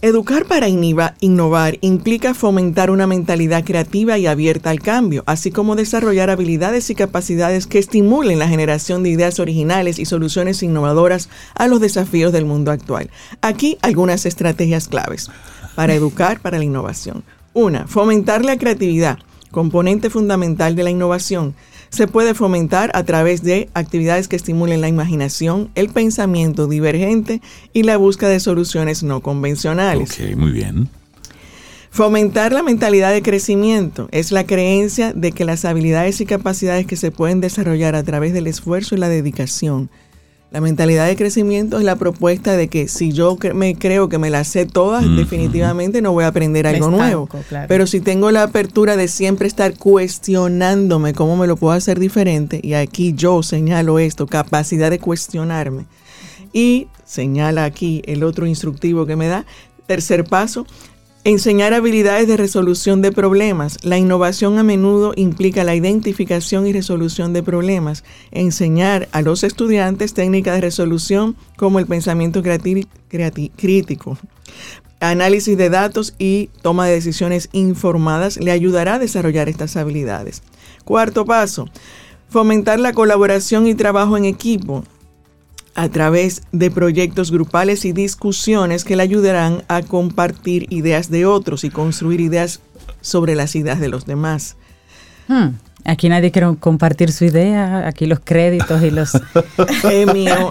Educar para innovar implica fomentar una mentalidad creativa y abierta al cambio, así como desarrollar habilidades y capacidades que estimulen la generación de ideas originales y soluciones innovadoras a los desafíos del mundo actual. Aquí algunas estrategias claves para educar para la innovación. Una, fomentar la creatividad, componente fundamental de la innovación se puede fomentar a través de actividades que estimulen la imaginación, el pensamiento divergente y la búsqueda de soluciones no convencionales. Ok, muy bien. Fomentar la mentalidad de crecimiento es la creencia de que las habilidades y capacidades que se pueden desarrollar a través del esfuerzo y la dedicación la mentalidad de crecimiento es la propuesta de que si yo me creo que me las sé todas, definitivamente no voy a aprender algo nuevo. Pero si tengo la apertura de siempre estar cuestionándome cómo me lo puedo hacer diferente, y aquí yo señalo esto, capacidad de cuestionarme, y señala aquí el otro instructivo que me da, tercer paso, Enseñar habilidades de resolución de problemas. La innovación a menudo implica la identificación y resolución de problemas. Enseñar a los estudiantes técnicas de resolución como el pensamiento crítico. Análisis de datos y toma de decisiones informadas le ayudará a desarrollar estas habilidades. Cuarto paso, fomentar la colaboración y trabajo en equipo a través de proyectos grupales y discusiones que le ayudarán a compartir ideas de otros y construir ideas sobre las ideas de los demás. Hmm. Aquí nadie quiere compartir su idea, aquí los créditos y los... [LAUGHS] [LAUGHS] mío.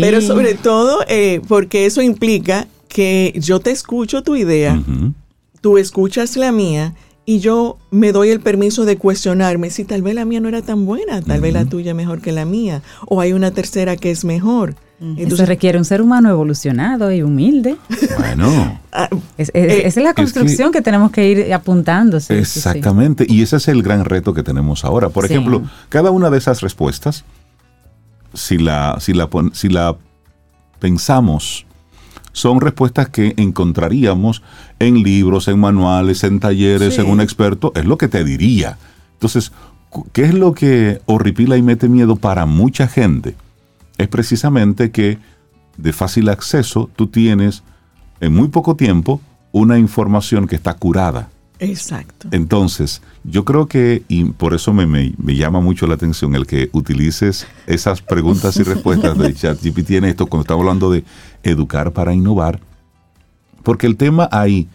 Pero sobre todo eh, porque eso implica que yo te escucho tu idea, tú escuchas la mía y yo me doy el permiso de cuestionarme si tal vez la mía no era tan buena, tal vez la tuya mejor que la mía, o hay una tercera que es mejor. Entonces requiere un ser humano evolucionado y humilde. Bueno. [LAUGHS] Ah, es, eh, esa es la construcción que, tenemos que ir apuntándose. Exactamente, y ese es el gran reto que tenemos ahora. Por ejemplo, cada una de esas respuestas, si la, si la, si la pensamos son respuestas que encontraríamos en libros, en manuales, en talleres, en un experto, es lo que te diría. Entonces, ¿qué es lo que horripila y mete miedo para mucha gente? Es precisamente que de fácil acceso tú tienes en muy poco tiempo una información que está curada. Exacto. Entonces, yo creo que, y por eso me, me, llama mucho la atención el que utilices esas preguntas y respuestas de [LAUGHS] ChatGPT en esto, cuando estamos hablando de educar para innovar, porque el tema ahí,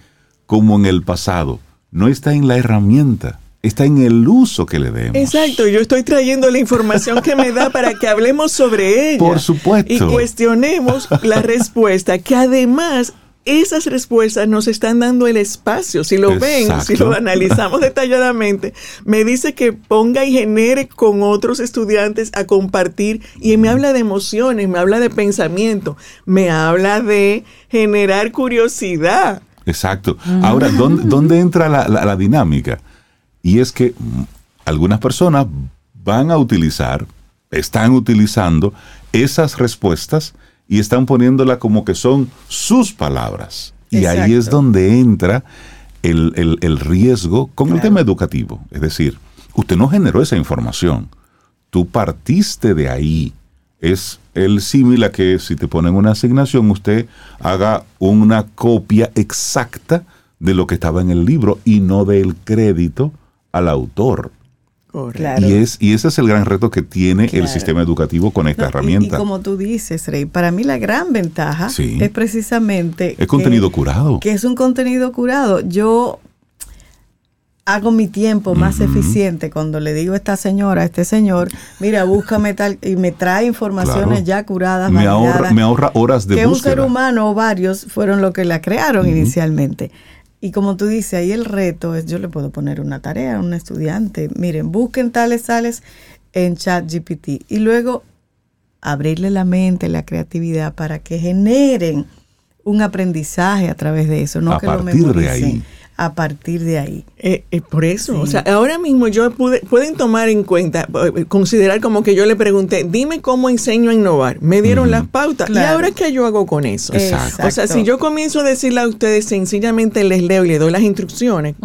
como en el pasado, no está en la herramienta, está en el uso que le demos. Exacto, yo estoy trayendo la información que me da para que hablemos sobre ella. Por supuesto. Y cuestionemos la respuesta, que además esas respuestas nos están dando el espacio. Si lo ven, si lo analizamos [LAUGHS] detalladamente, me dice que ponga y genere con otros estudiantes a compartir y me habla de emociones, me habla de pensamiento, me habla de generar curiosidad. Exacto. Ahora, ¿dónde, entra la dinámica? Y es que mm, algunas personas van a utilizar, están utilizando esas respuestas y están poniéndola como que son sus palabras. Y ahí es donde entra el, riesgo con el tema educativo. Es decir, usted no generó esa información, tú partiste de ahí. Es el símil a que si te ponen una asignación, usted haga una copia exacta de lo que estaba en el libro y no del crédito al autor. Y, es, y ese es el gran reto que tiene el sistema educativo con esta herramienta. Y, como tú dices, Rey, para mí la gran ventaja es precisamente... Es contenido curado. Que es un contenido curado. Yo hago mi tiempo más eficiente cuando le digo a esta señora, a este señor, mira, búscame tal, y me trae informaciones ya curadas. Me ahorra, me ahorra horas de que un ser humano o varios fueron los que la crearon inicialmente. Y como tú dices, ahí el reto es, yo le puedo poner una tarea a un estudiante, miren, busquen tales, tales en ChatGPT y luego abrirle la mente, la creatividad para que generen un aprendizaje a través de eso, no a que lo de ahí a partir de ahí. Eh, eh, por eso, o sea, ahora mismo yo pude, pueden tomar en cuenta, eh, considerar como que yo le pregunté, dime cómo enseño a innovar. Me dieron las pautas. ¿Y ahora qué yo hago con eso? Exacto. O sea, si yo comienzo a decirle a ustedes, sencillamente les leo y les doy las instrucciones,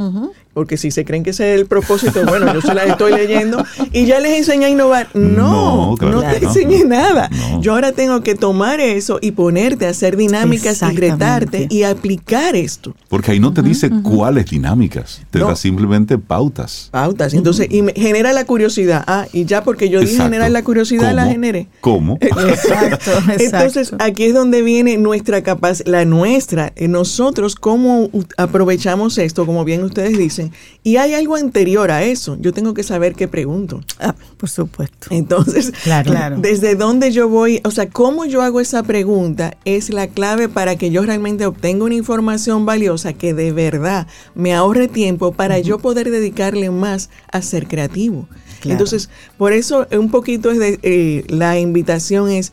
porque si se creen que ese es el propósito, bueno, yo se las estoy leyendo y ya les enseñé a innovar. No, no, claro no te no. enseñé nada. No. Yo ahora tengo que tomar eso y ponerte a hacer dinámicas y retarte y aplicar esto. Porque ahí no te dice cuáles dinámicas, te No. da simplemente pautas. Pautas. Entonces, y me genera la curiosidad. Ah, y ya porque yo dije generar la curiosidad, la generé. ¿Cómo? [LAUGHS] Exacto, Entonces, exacto. aquí es donde viene nuestra capacidad, la nuestra, nosotros cómo aprovechamos esto, como bien ustedes dicen, y hay algo anterior a eso, yo tengo que saber qué pregunto. Ah, por supuesto. Entonces, Claro. Claro. desde dónde yo voy, o sea, cómo yo hago esa pregunta es la clave para que yo realmente obtenga una información valiosa que de verdad me ahorre tiempo para yo poder dedicarle más a ser creativo. Claro. Entonces, por eso un poquito es de, eh, la invitación es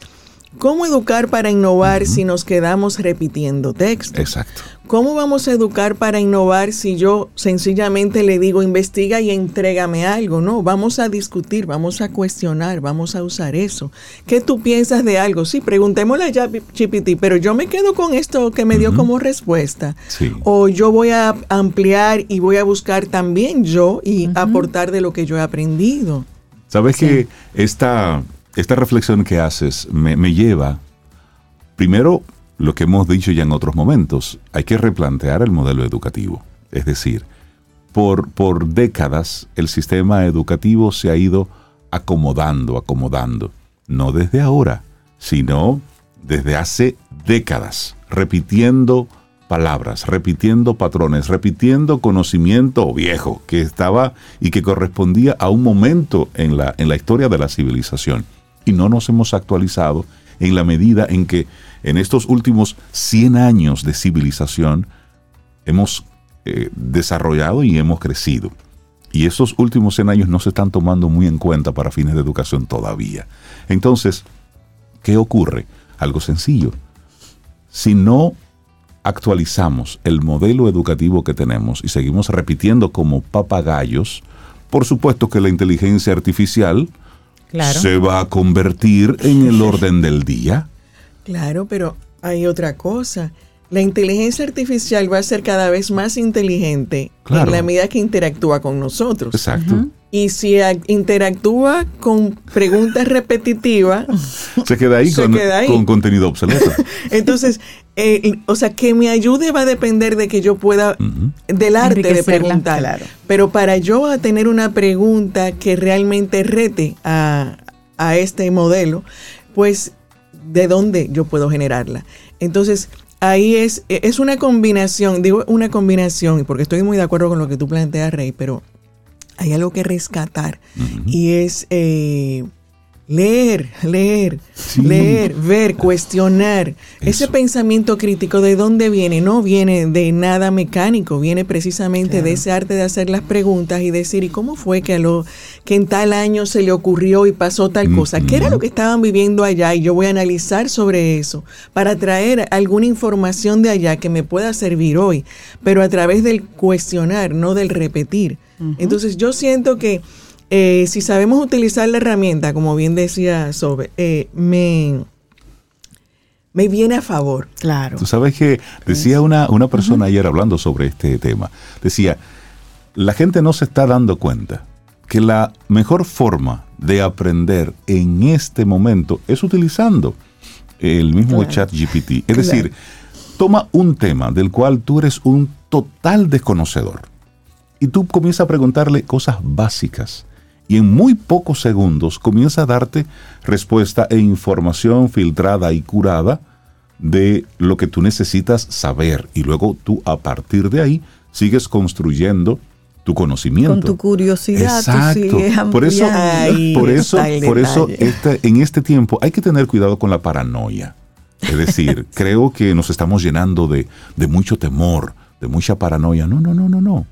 cómo educar para innovar si nos quedamos repitiendo textos. Exacto. ¿Cómo vamos a educar para innovar si yo sencillamente le digo investiga y entrégame algo? No, vamos a discutir, vamos a cuestionar, vamos a usar eso. ¿Qué tú piensas de algo? Sí, preguntémosle a GPT, pero yo me quedo con esto que me dio como respuesta. Sí. O yo voy a ampliar y voy a buscar también yo y aportar de lo que yo he aprendido. Sabes que esta, esta reflexión que haces me, me lleva, primero, lo que hemos dicho ya en otros momentos, hay que replantear el modelo educativo. Es decir, por, por décadas el sistema educativo se ha ido acomodando, acomodando. No desde ahora, sino desde hace décadas, repitiendo palabras, repitiendo patrones, repitiendo conocimiento viejo que estaba y que correspondía a un momento en la, en la historia de la civilización. Y no nos hemos actualizado en la medida en que en estos últimos 100 años de civilización hemos eh, desarrollado y hemos crecido. Y esos últimos 100 años no se están tomando muy en cuenta para fines de educación todavía. Entonces, ¿qué ocurre? Algo sencillo. Si no actualizamos el modelo educativo que tenemos y seguimos repitiendo como papagayos, por supuesto que la inteligencia artificial Claro. se va a convertir en el [LAUGHS] orden del día. Claro, pero hay otra cosa. La inteligencia artificial va a ser cada vez más inteligente Claro. en la medida que interactúa con nosotros. Exacto. Y si interactúa con preguntas repetitivas, Se queda ahí, [LAUGHS] Se con, queda ahí. con contenido obsoleto. [LAUGHS] entonces, eh, o sea, que me ayude va a depender de que yo pueda, del arte de preguntar. claro. Pero para yo a tener una pregunta que realmente rete a, a este modelo, pues, ¿de dónde yo puedo generarla? Entonces, ahí es, es una combinación, digo una combinación, porque estoy muy de acuerdo con lo que tú planteas, Rey, pero hay algo que rescatar y es eh, leer, leer, Sí. leer, ver, cuestionar. Ese pensamiento crítico, ¿de dónde viene? No viene de nada mecánico, viene precisamente de ese arte de hacer las preguntas y decir, ¿y cómo fue que, a lo, que en tal año se le ocurrió y pasó tal cosa? ¿Qué era lo que estaban viviendo allá? Y yo voy a analizar sobre eso para traer alguna información de allá que me pueda servir hoy, pero a través del cuestionar, no del repetir. Entonces yo siento que eh, si sabemos utilizar la herramienta, como bien decía Sobe, eh, me, me viene a favor. Claro. Tú sabes que decía una, una persona ayer hablando sobre este tema, decía, la gente no se está dando cuenta que la mejor forma de aprender en este momento es utilizando el mismo Claro. chat GPT. Es Claro. decir, toma un tema del cual tú eres un total desconocedor y tú comienzas a preguntarle cosas básicas y en muy pocos segundos comienza a darte respuesta e información filtrada y curada de lo que tú necesitas saber y luego tú a partir de ahí sigues construyendo tu conocimiento. Con tu curiosidad, Exacto. tú por eso, por eso, por eso este- en este tiempo hay que tener cuidado con la paranoia. Es decir, [LAUGHS] creo que nos estamos llenando de, de mucho temor, de mucha paranoia. No, no, no, no, no.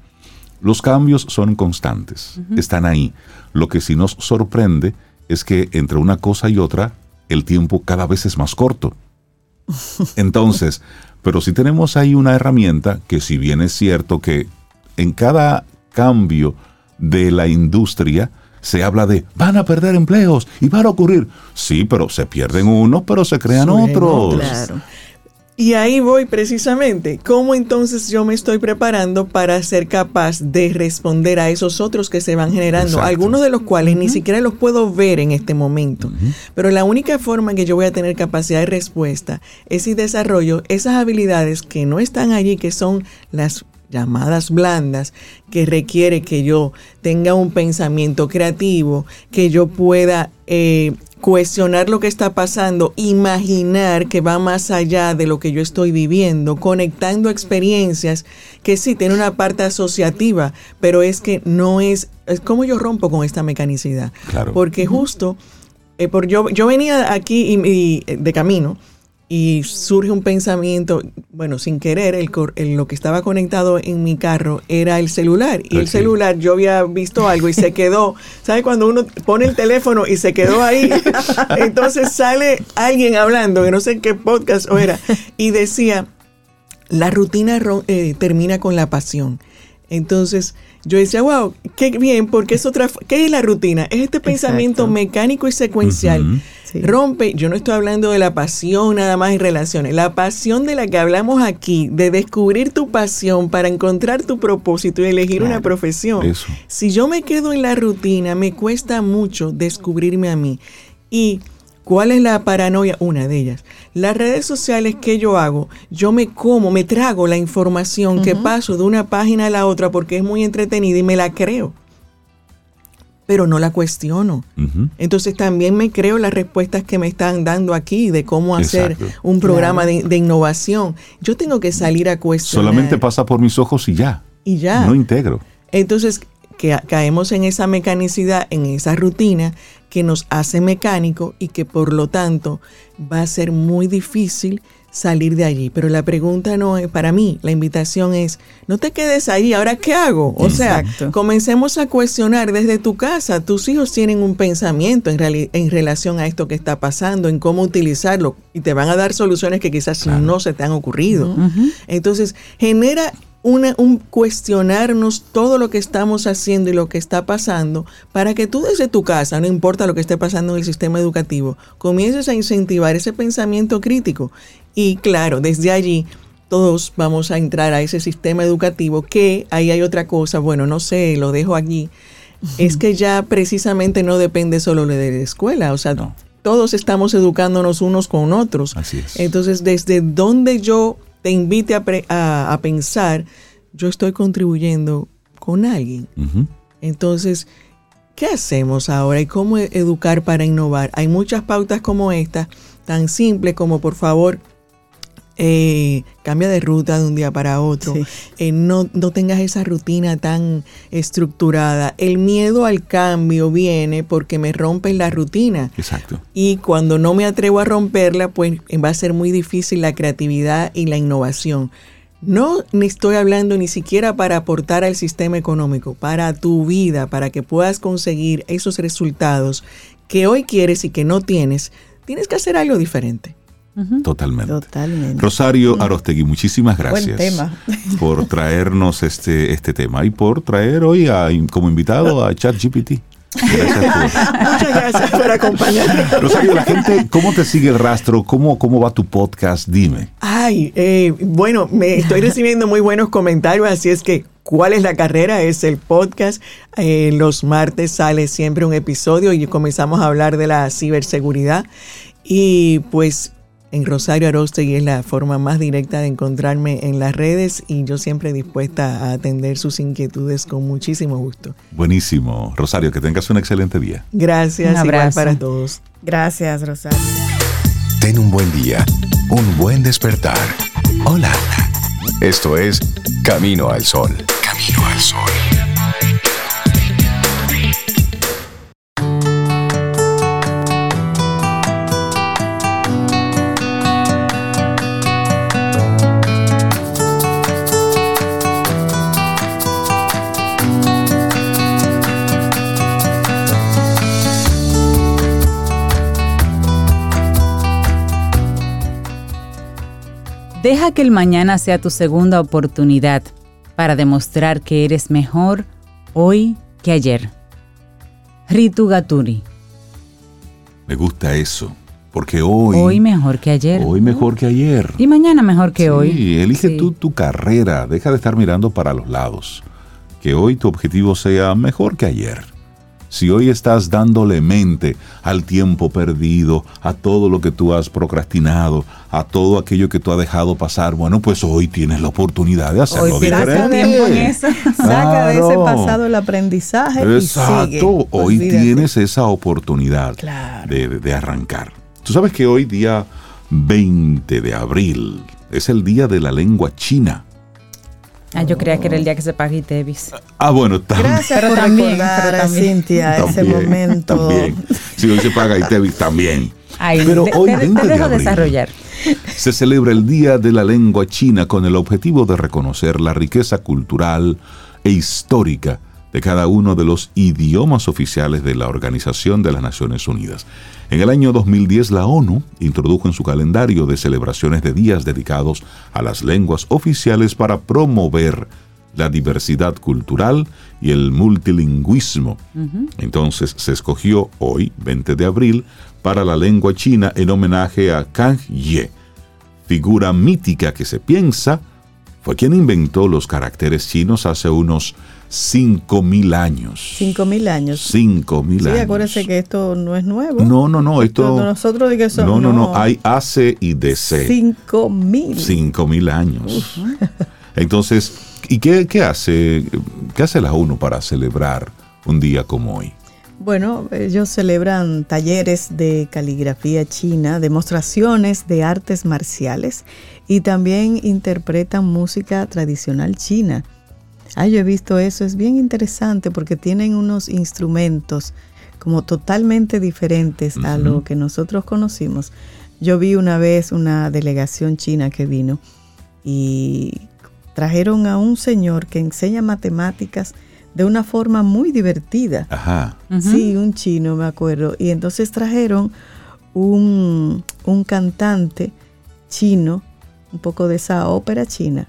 Los cambios son constantes, están ahí. Lo que sí nos sorprende es que entre una cosa y otra el tiempo cada vez es más corto. [LAUGHS] Entonces, pero sí tenemos ahí una herramienta que si bien es cierto que en cada cambio de la industria se habla de van a perder empleos y van a ocurrir. Sí, pero se pierden unos, pero se crean Suena, otros. Claro. Y ahí voy precisamente. ¿Cómo entonces yo me estoy preparando para ser capaz de responder a esos otros que se van generando? Algunos de los cuales ni siquiera los puedo ver en este momento. Pero la única forma en que yo voy a tener capacidad de respuesta es si desarrollo esas habilidades que no están allí, que son las llamadas blandas, que requiere que yo tenga un pensamiento creativo, que yo pueda eh, cuestionar lo que está pasando, imaginar que va más allá de lo que yo estoy viviendo, conectando experiencias que sí tiene una parte asociativa, pero es que no es, es como yo rompo con esta mecanicidad. Porque justo, eh, por yo, yo venía aquí y, de camino y surge un pensamiento, bueno, sin querer, el, lo que estaba conectado en mi carro era el celular. Y el celular, yo había visto algo y se [LAUGHS] quedó. ¿Sabe cuando uno pone el teléfono y se quedó ahí? [LAUGHS] Entonces sale alguien hablando, que no sé qué podcast o era, y decía, la rutina eh, termina con la pasión. Entonces yo decía, wow, qué bien, porque es otra, ¿qué es la rutina? Es este pensamiento mecánico y secuencial. Rompe, yo no estoy hablando de la pasión nada más en relaciones, la pasión de la que hablamos aquí, de descubrir tu pasión para encontrar tu propósito y elegir una profesión. Si yo me quedo en la rutina, me cuesta mucho descubrirme a mí. Y ¿Cuál es la paranoia? Una de ellas. Las redes sociales que yo hago, yo me como, me trago la información que paso de una página a la otra porque es muy entretenida y me la creo. Pero no la cuestiono. Entonces también me creo las respuestas que me están dando aquí de cómo hacer un programa de, de, innovación. Yo tengo que salir a cuestionar. Solamente pasa por mis ojos y ya. Y ya. No integro. Entonces, que caemos en esa mecanicidad, en esa rutina que nos hace mecánico y que por lo tanto va a ser muy difícil salir de allí. Pero la pregunta no es, para mí, la invitación es, no te quedes ahí, ahora qué hago? O sea, comencemos a cuestionar desde tu casa. Tus hijos tienen un pensamiento en, en relación a esto que está pasando, en cómo utilizarlo, y te van a dar soluciones que quizás no se te han ocurrido. Entonces, genera un cuestionarnos todo lo que estamos haciendo y lo que está pasando para que tú desde tu casa, no importa lo que esté pasando en el sistema educativo, comiences a incentivar ese pensamiento crítico. Y claro, desde allí todos vamos a entrar a ese sistema educativo que ahí hay otra cosa, bueno, no sé, lo dejo aquí, es que ya precisamente no depende solo de la escuela, o sea, todos estamos educándonos unos con otros. Así es. Entonces, desde donde yo te invite a, pensar, yo estoy contribuyendo con alguien. Entonces, ¿qué hacemos ahora y cómo educar para innovar? Hay muchas pautas como esta, tan simples como por favor eh, cambia de ruta de un día para otro, eh, no, no, tengas esa rutina tan estructurada. El miedo al cambio viene porque me rompen la rutina. Exacto. Y cuando no me atrevo a romperla, pues va a ser muy difícil la creatividad y la innovación. No estoy hablando ni siquiera para aportar al sistema económico, para tu vida, para que puedas conseguir esos resultados que hoy quieres y que no tienes, tienes que hacer algo diferente. Totalmente. Totalmente. Rosario Arostegui, muchísimas gracias por [LAUGHS] traernos este, este tema y por traer hoy como invitado a ChatGPT. Muchas gracias por acompañarnos. Rosario, la gente, ¿cómo te sigue el rastro? ¿Cómo, cómo va tu podcast? Dime. Ay, eh, bueno, me estoy recibiendo muy buenos comentarios, así es que ¿Cuál es la carrera? Es el podcast. Eh, los martes sale siempre un episodio y comenzamos a hablar de la ciberseguridad. Y pues en Rosario Arostegui es la forma más directa de encontrarme en las redes y yo siempre dispuesta a atender sus inquietudes con muchísimo gusto. Buenísimo. Rosario, que tengas un excelente día. Gracias, igual para todos. Gracias, Rosario. Ten un buen día, un buen despertar. Hola. Esto es Camino al Sol. Camino al Sol. Deja que el mañana sea tu segunda oportunidad para demostrar que eres mejor hoy que ayer. Ritu Gaturi. Me gusta eso. Porque hoy... Hoy mejor que ayer. Hoy mejor que ayer. Y mañana mejor que hoy. Sí, elige Sí. tú tu carrera, deja de estar mirando para los lados. Que hoy tu objetivo sea mejor que ayer. Si hoy estás dándole mente al tiempo perdido, a todo lo que tú has procrastinado, a todo aquello que tú has dejado pasar, bueno, pues hoy tienes la oportunidad de hacerlo Hoy diferente. tiempo en eso. Saca de ese pasado el aprendizaje y Exacto, sigue. hoy Olvídate. tienes esa oportunidad Claro. de- de arrancar. Tú sabes que hoy, día 20 de abril, es el día de la lengua china. Ah, yo creía que era el día que se paga Itevis. Ah, bueno, también. Gracias Pero por también, recordar pero a también. Cintia ese También, momento. También. Si hoy se paga ITEVIS, también. Ay, Pero te, hoy, te- te 20 de abril, desarrollar. se celebra el Día de la Lengua China con el objetivo de reconocer la riqueza cultural e histórica de cada uno de los idiomas oficiales de la Organización de las Naciones Unidas. En el año 2010, la ONU introdujo en su calendario de celebraciones de días dedicados a las lenguas oficiales para promover la diversidad cultural y el multilingüismo. Entonces se escogió hoy, 20 de abril, para la lengua china en homenaje a Kang Ye, figura mítica que se piensa fue quien inventó los caracteres chinos hace unos 5.000 años. Cinco mil años. 5.000 Sí, años. acuérdese que esto no es nuevo. No, no, no, esto... Nosotros de que son, no, no, no, hay AC y DC. Cinco mil. Cinco mil años. Entonces, ¿y qué, qué hace, qué hace la ONU para celebrar un día como hoy? Bueno, ellos celebran talleres de caligrafía china, demostraciones de artes marciales y también interpretan música tradicional china. Ah, yo he visto eso, es bien interesante porque tienen unos instrumentos como totalmente diferentes a lo que nosotros conocimos. Yo vi una vez una delegación china que vino y trajeron a un señor que enseña matemáticas de una forma muy divertida. Ajá. Sí, un chino, me acuerdo. Y entonces trajeron un, un cantante chino, un poco de esa ópera china,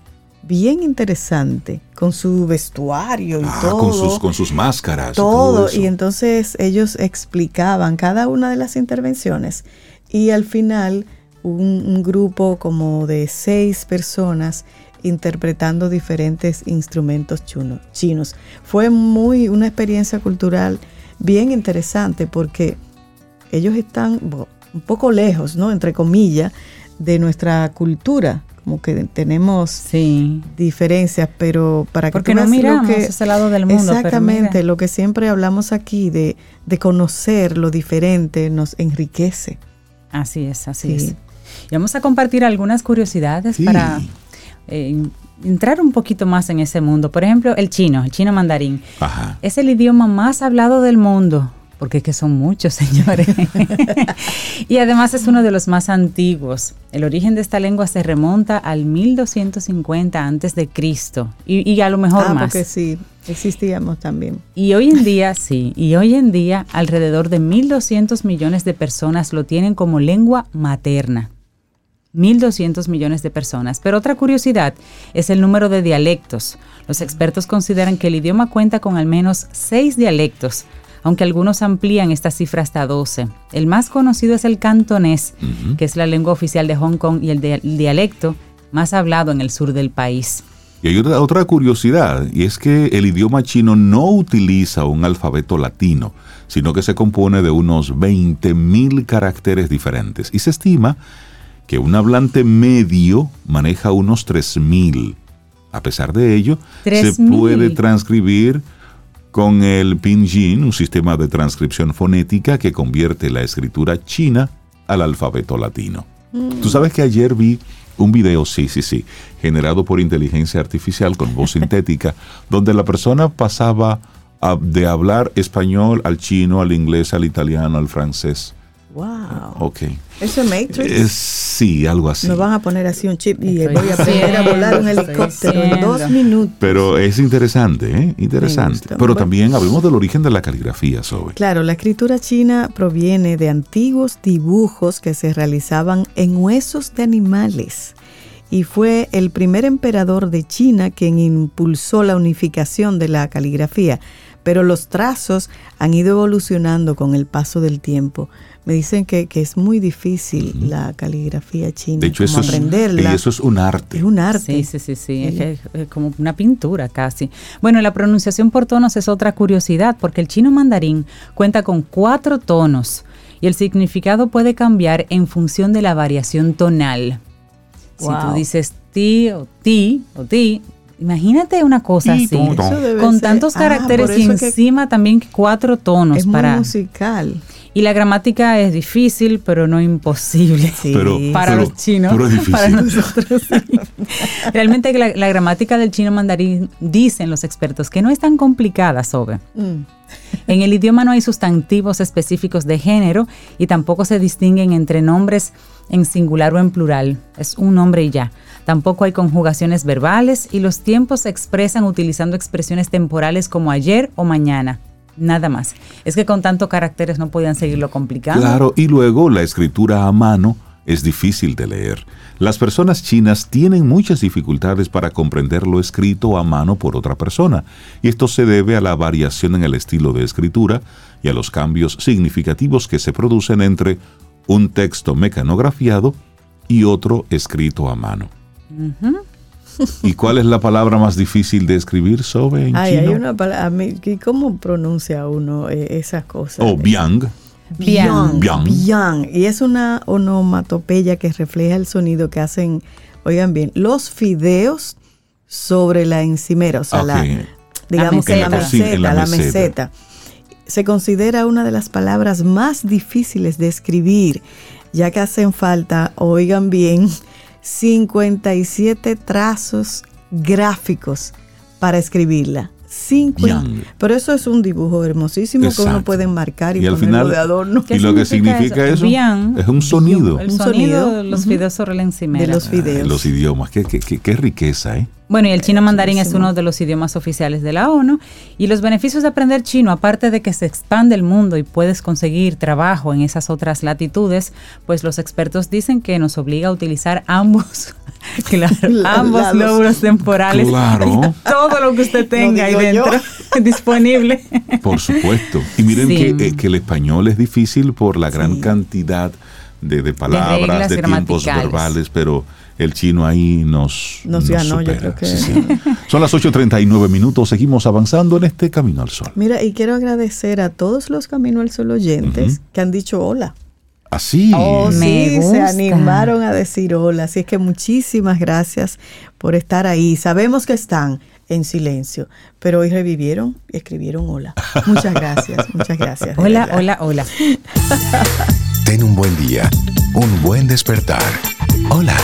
bien interesante, con su vestuario y Ah, todo. con sus, con sus máscaras. y todo. eso. Y entonces ellos explicaban cada una de las intervenciones. Y al final, un, un grupo como de seis personas interpretando diferentes instrumentos chuno- chinos. Fue muy una experiencia cultural bien interesante porque ellos están un poco lejos, ¿no? Entre comillas, de nuestra cultura. Como que tenemos Sí. diferencias, pero para que Porque tú no veas lo miramos que- ese lado del mundo. Exactamente, lo que siempre hablamos aquí de, de conocer lo diferente nos enriquece. Así es, así Sí. es. Y vamos a compartir algunas curiosidades Sí. para eh, entrar un poquito más en ese mundo. Por ejemplo, el chino, el chino mandarín. Ajá. Es el idioma más hablado del mundo, porque es que son muchos, [LAUGHS] señores. y además es uno de los más antiguos. El origen de esta lengua se remonta al 1250 antes de Cristo y, y a lo mejor ah, más. porque sí, existíamos también. Y hoy en día, sí, y hoy en día alrededor de 1.200 millones de personas lo tienen como lengua materna. 1.200 millones de personas. Pero otra curiosidad es el número de dialectos. Los expertos consideran que el idioma cuenta con al menos seis dialectos, aunque algunos amplían esta cifra hasta 12. El más conocido es el cantonés, que es la lengua oficial de Hong Kong y el, de- el dialecto más hablado en el sur del país. Y hay otra, otra curiosidad, y es que el idioma chino no utiliza un alfabeto latino, sino que se compone de unos 20.000 caracteres diferentes. Y se estima que un hablante medio maneja unos 3.000. A pesar de ello, se 3.000. puede transcribir con el pinyin, un sistema de transcripción fonética que convierte la escritura china al alfabeto latino. Tú sabes que ayer vi un video, sí, sí, sí, generado por inteligencia artificial con voz [LAUGHS] sintética, donde la persona pasaba a- de hablar español al chino, al inglés, al italiano, al francés. Wow. Ok. Eso es Matrix. Es, sí, algo así. Nos van a poner así un chip y Estoy voy a aprender a volar un helicóptero en dos minutos. Pero es interesante, ¿eh? Interesante. Pero Bueno. también hablemos del origen de la caligrafía, Zoe. Claro, la escritura china proviene de antiguos dibujos que se realizaban en huesos de animales y fue el primer emperador de China quien impulsó la unificación de la caligrafía pero los trazos han ido evolucionando con el paso del tiempo. Me dicen que, es muy difícil la caligrafía china. De hecho, eso aprenderla. Es, y eso es un arte. Es un arte. Sí, sí, sí, sí. Es, como una pintura casi. Bueno, la pronunciación por tonos es otra curiosidad, porque el chino mandarín cuenta con cuatro tonos y el significado puede cambiar en función de la variación tonal. Si tú dices ti o ti o ti, imagínate una cosa así, con tantos ah, caracteres y encima también cuatro tonos es para musical. Y la gramática es difícil, pero no imposible. [LAUGHS] para los chinos. [LAUGHS] Para nosotros Realmente la, la, gramática del chino mandarín, dicen los expertos, que no es tan complicada, Sobe. Mm. En el idioma no hay sustantivos específicos de género y tampoco se distinguen entre nombres en singular o en plural. Es un nombre y ya. Tampoco hay conjugaciones verbales y los tiempos se expresan utilizando expresiones temporales como ayer o mañana. Nada más. Es que con tantos caracteres no podían seguirlo complicando. Claro, y luego la escritura a mano es difícil de leer. Las personas chinas tienen muchas dificultades para comprender lo escrito a mano por otra persona, y esto se debe a la variación en el estilo de escritura y a los cambios significativos que se producen entre un texto mecanografiado y otro escrito a mano. ¿Y cuál es la palabra más difícil de escribir sobre en Hay una palabra, ¿cómo pronuncia uno eh, esas cosas? Oh, biang. Biang. Biang. Y es una onomatopeya que refleja el sonido que hacen, oigan bien, los fideos sobre la encimera, o sea, la, digamos que la, meseta, la meseta. Se considera una de las palabras más difíciles de escribir, ya que hacen falta, oigan bien, 57 trazos gráficos para escribirla. 50. Pero eso es un dibujo hermosísimo que uno puede marcar y, ponerlo de adorno. Y lo que significa eso, es un sonido. El sonido de los fideos sobre la encimera. De los fideos. los idiomas, qué, qué, qué riqueza, ¿eh? Bueno, y el chino mandarín es uno de los idiomas oficiales de la ONU. Y los beneficios de aprender chino, aparte de que se expande el mundo y puedes conseguir trabajo en esas otras latitudes, pues los expertos dicen que nos obliga a utilizar ambos, [LAUGHS] claro, [LAUGHS] ambos lóbulos temporales. Claro. [LAUGHS] Todo lo que usted tenga ahí dentro disponible. Por supuesto. Y miren que, eh, que, el español es difícil por la gran cantidad de, palabras, de, tiempos verbales, pero el chino ahí nos, nos, ganó, yo creo que. [LAUGHS] Son las 8.39 minutos, seguimos avanzando en este Camino al Sol. Mira, y quiero agradecer a todos los Camino al Sol oyentes que han dicho hola. Así. Oh, sí, se animaron a decir hola. Así es que muchísimas gracias por estar ahí. Sabemos que están en silencio, pero hoy revivieron y escribieron hola. Muchas gracias, [LAUGHS] muchas gracias. Hola, hola, hola. [LAUGHS] Ten un buen día, un buen despertar. Hola.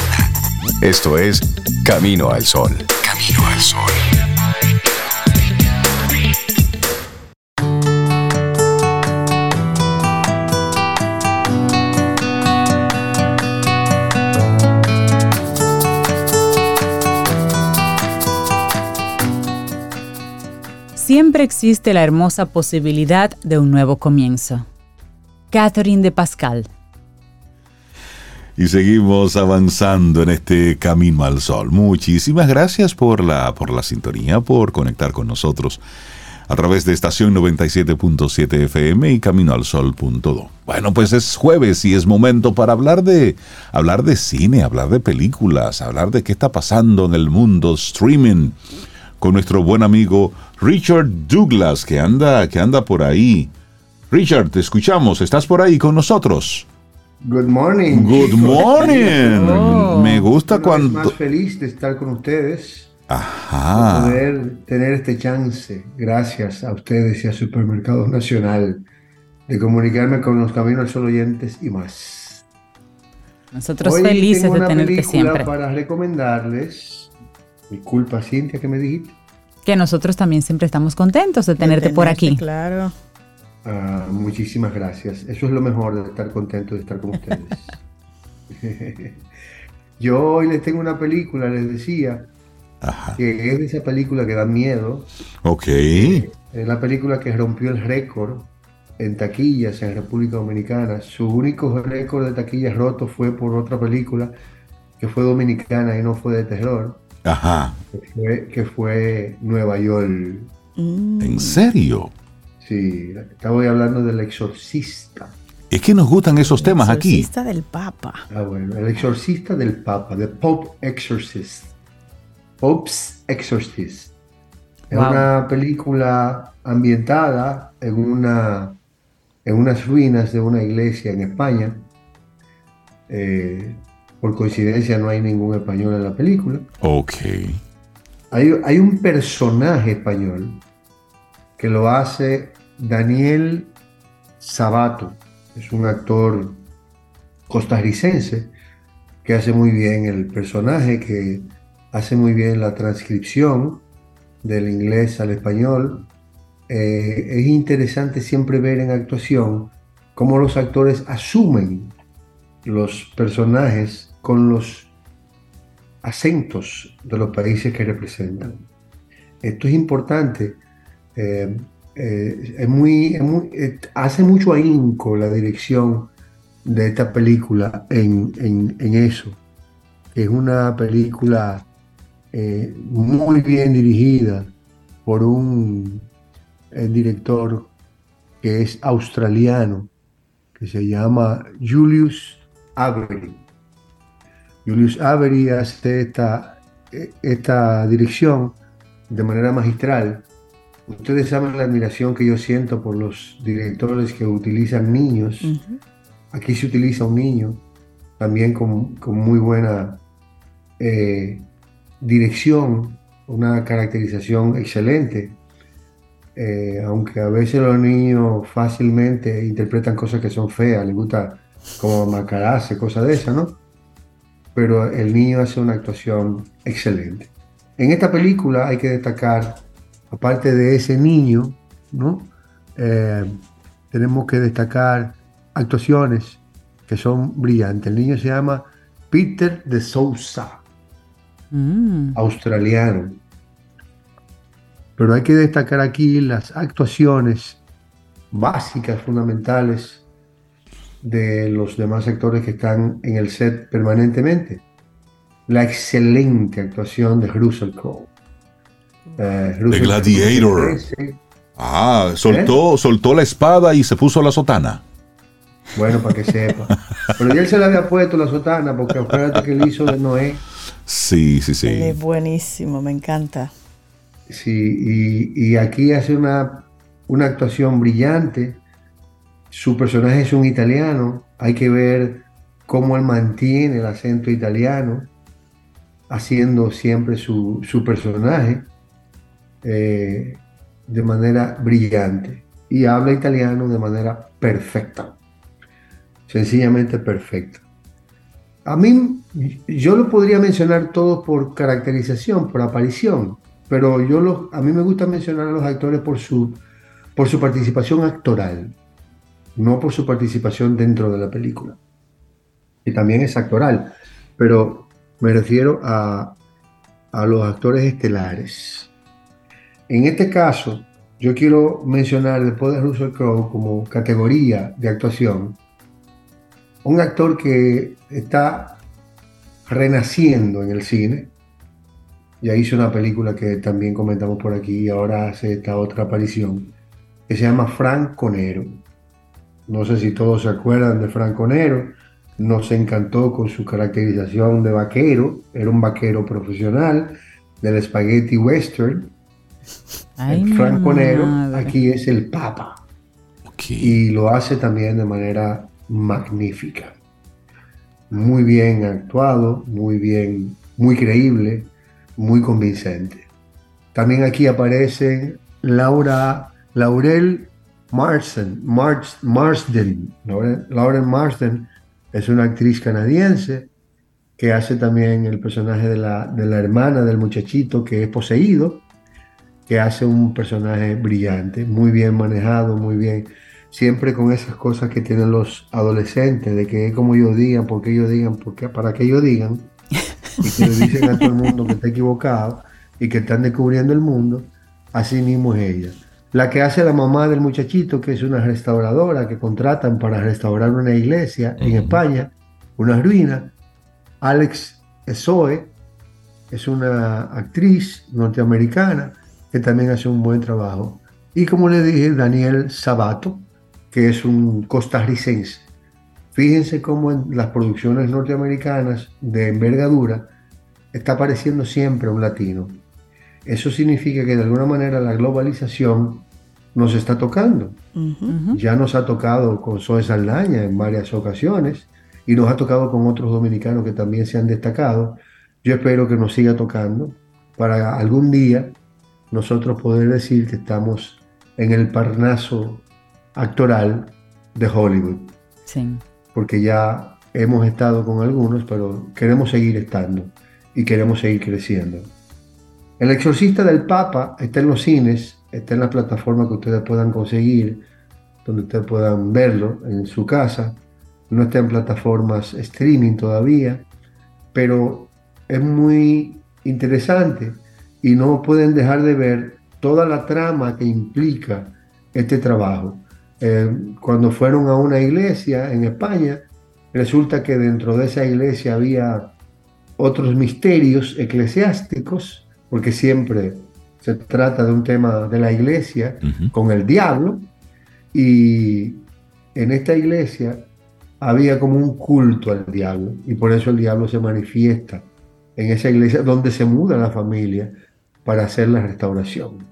Esto es Camino al Sol. Camino al Sol. Siempre existe la hermosa posibilidad de un nuevo comienzo. Catherine de Pascal y seguimos avanzando en este camino al sol. Muchísimas gracias por la, por la sintonía, por conectar con nosotros a través de estación 97.7 FM y caminoalsol.do. Bueno, pues es jueves y es momento para hablar de hablar de cine, hablar de películas, hablar de qué está pasando en el mundo streaming con nuestro buen amigo Richard Douglas que anda que anda por ahí. Richard, te escuchamos, estás por ahí con nosotros. Good morning. Good morning. Oh. Me gusta cuando. Más feliz de estar con ustedes. Ajá. De poder tener este chance, gracias a ustedes y a Supermercados Nacional, de comunicarme con los caminos solo oyentes y más. Nosotros felices de tenerte siempre. Para recomendarles. Disculpa, Cintia, que me dijiste. Que nosotros también siempre estamos contentos de tenerte por aquí. Claro. Ah, muchísimas gracias. Eso es lo mejor de estar contento de estar con ustedes. [LAUGHS] Yo hoy les tengo una película, les decía, que es esa película que da miedo. Ok. es la película que rompió el récord en taquillas en República Dominicana. Su único récord de taquillas roto fue por otra película que fue dominicana y no fue de terror. Ajá. Que fue, que fue Nueva York Mm. ¿En serio? Sí, estaba hablando del exorcista. Es que nos gustan esos temas aquí. El exorcista del Papa. Ah, bueno, el exorcista del Papa, The Pope Exorcist. Pope's Exorcist. Es una película ambientada en, una, en unas ruinas de una iglesia en España. Eh, por coincidencia no hay ningún español en la película. Ok. Hay, hay un personaje español que lo hace Daniel Sabato. Es un actor costarricense que hace muy bien el personaje, que hace muy bien la transcripción del inglés al español. Eh, es interesante siempre ver en actuación cómo los actores asumen los personajes con los acentos de los países que representan. Esto es importante. Eh, eh, es muy, hace mucho ahínco la dirección de esta película en, en eso. Es una película eh, muy bien dirigida por un eh, director que es australiano, que se llama Julius Avery. Julius Avery hace esta, eh, esta dirección de manera magistral. Ustedes saben la admiración que yo siento por los directores que utilizan niños. Aquí se utiliza un niño también con, con muy buena dirección, una caracterización excelente, eh, aunque a veces los niños fácilmente interpretan cosas que son feas, les gusta como macarase, cosas de esas, ¿no? Pero el niño hace una actuación excelente. En esta película hay que destacar, aparte de ese niño, ¿no? Eh, tenemos que destacar actuaciones que son brillantes. El niño se llama Peter de Sousa. Mm. australiano. Pero hay que destacar aquí las actuaciones básicas, fundamentales de los demás actores que están en el set permanentemente. La excelente actuación de Russell Crowe. Eh, Gladiator. ah, soltó, ¿Eh? soltó la espada y se puso la sotana. Bueno, para que sepa. Pero ya él se le había puesto la sotana porque acuérdate que él hizo de Noé. Sí, sí, sí. es buenísimo, me encanta. Sí, y, aquí hace una, una actuación brillante. Su personaje es un italiano. Hay que ver cómo él mantiene el acento italiano, haciendo siempre su, personaje eh, de manera brillante. Y habla italiano de manera perfecta. Sencillamente perfecta. A mí, yo lo podría mencionar todo por caracterización, por aparición, pero yo lo, a mí me gusta mencionar a los actores por su, por su participación actoral, no por su participación dentro de la película, que también es actoral, pero me refiero a, a los actores estelares. En este caso, yo quiero mencionar después de Russell Crowe como categoría de actuación un actor que está renaciendo en el cine. Ya hizo una película que también comentamos por aquí y ahora hace esta otra aparición, que se llama Frank Conero. No sé si todos se acuerdan de Frank Conero. Nos encantó con su caracterización de vaquero. Era un vaquero profesional del spaghetti western. Frank Conero aquí es el papa. Y lo hace también de manera magnífica. Muy bien actuado, muy bien, muy creíble, muy convincente. También aquí aparece Laura, Laurel Marsden, Marsden. Lauren Marsden es una actriz canadiense que hace también el personaje de la, de la hermana del muchachito que es poseído, que hace un personaje brillante, muy bien manejado, muy bien siempre con esas cosas que tienen los adolescentes, de que es como ellos digan, porque ellos digan, porque, para que ellos digan, y que le [LAUGHS] dicen a todo el mundo que está equivocado y que están descubriendo el mundo, así mismo es ella. La que hace la mamá del muchachito, que es una restauradora que contratan para restaurar una iglesia en España, una ruina. Alex Esoe es una actriz norteamericana que también hace un buen trabajo. Y como le dije, Daniel Sabato, que es un costarricense. Fíjense cómo en las producciones norteamericanas de envergadura está apareciendo siempre un latino. Eso significa que de alguna manera la globalización nos está tocando. Ya nos ha tocado con Zoe Saldaña en varias ocasiones y nos ha tocado con otros dominicanos que también se han destacado. Yo espero que nos siga tocando para algún día nosotros poder decir que estamos en el parnaso actoral de Hollywood. Sí. Porque ya hemos estado con algunos, pero queremos seguir estando y queremos seguir creciendo. El exorcista del Papa está en los cines, está en la plataforma que ustedes puedan conseguir, donde ustedes puedan verlo en su casa. No está en plataformas streaming todavía, pero es muy interesante y no pueden dejar de ver toda la trama que implica este trabajo. Eh, cuando fueron a una iglesia en España, resulta que dentro de esa iglesia había otros misterios eclesiásticos, porque siempre se trata de un tema de la iglesia con el diablo, y en esta iglesia había como un culto al diablo, y por eso el diablo se manifiesta en esa iglesia donde se muda la familia para hacer la restauración.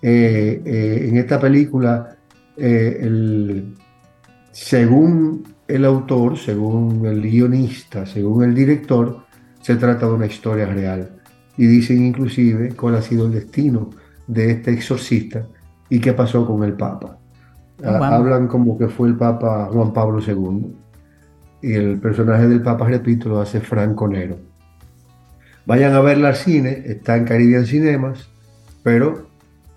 Eh, eh, en esta película eh, según el autor, según el guionista, según el director, se trata de una historia real. Y dicen inclusive cuál ha sido el destino de este exorcista y qué pasó con el Papa. Hablan como que fue el Papa Juan Pablo II. Y el personaje del Papa, repito, lo hace Franco Nero. Vayan a verla al cine, está en Caribbean Cinemas, pero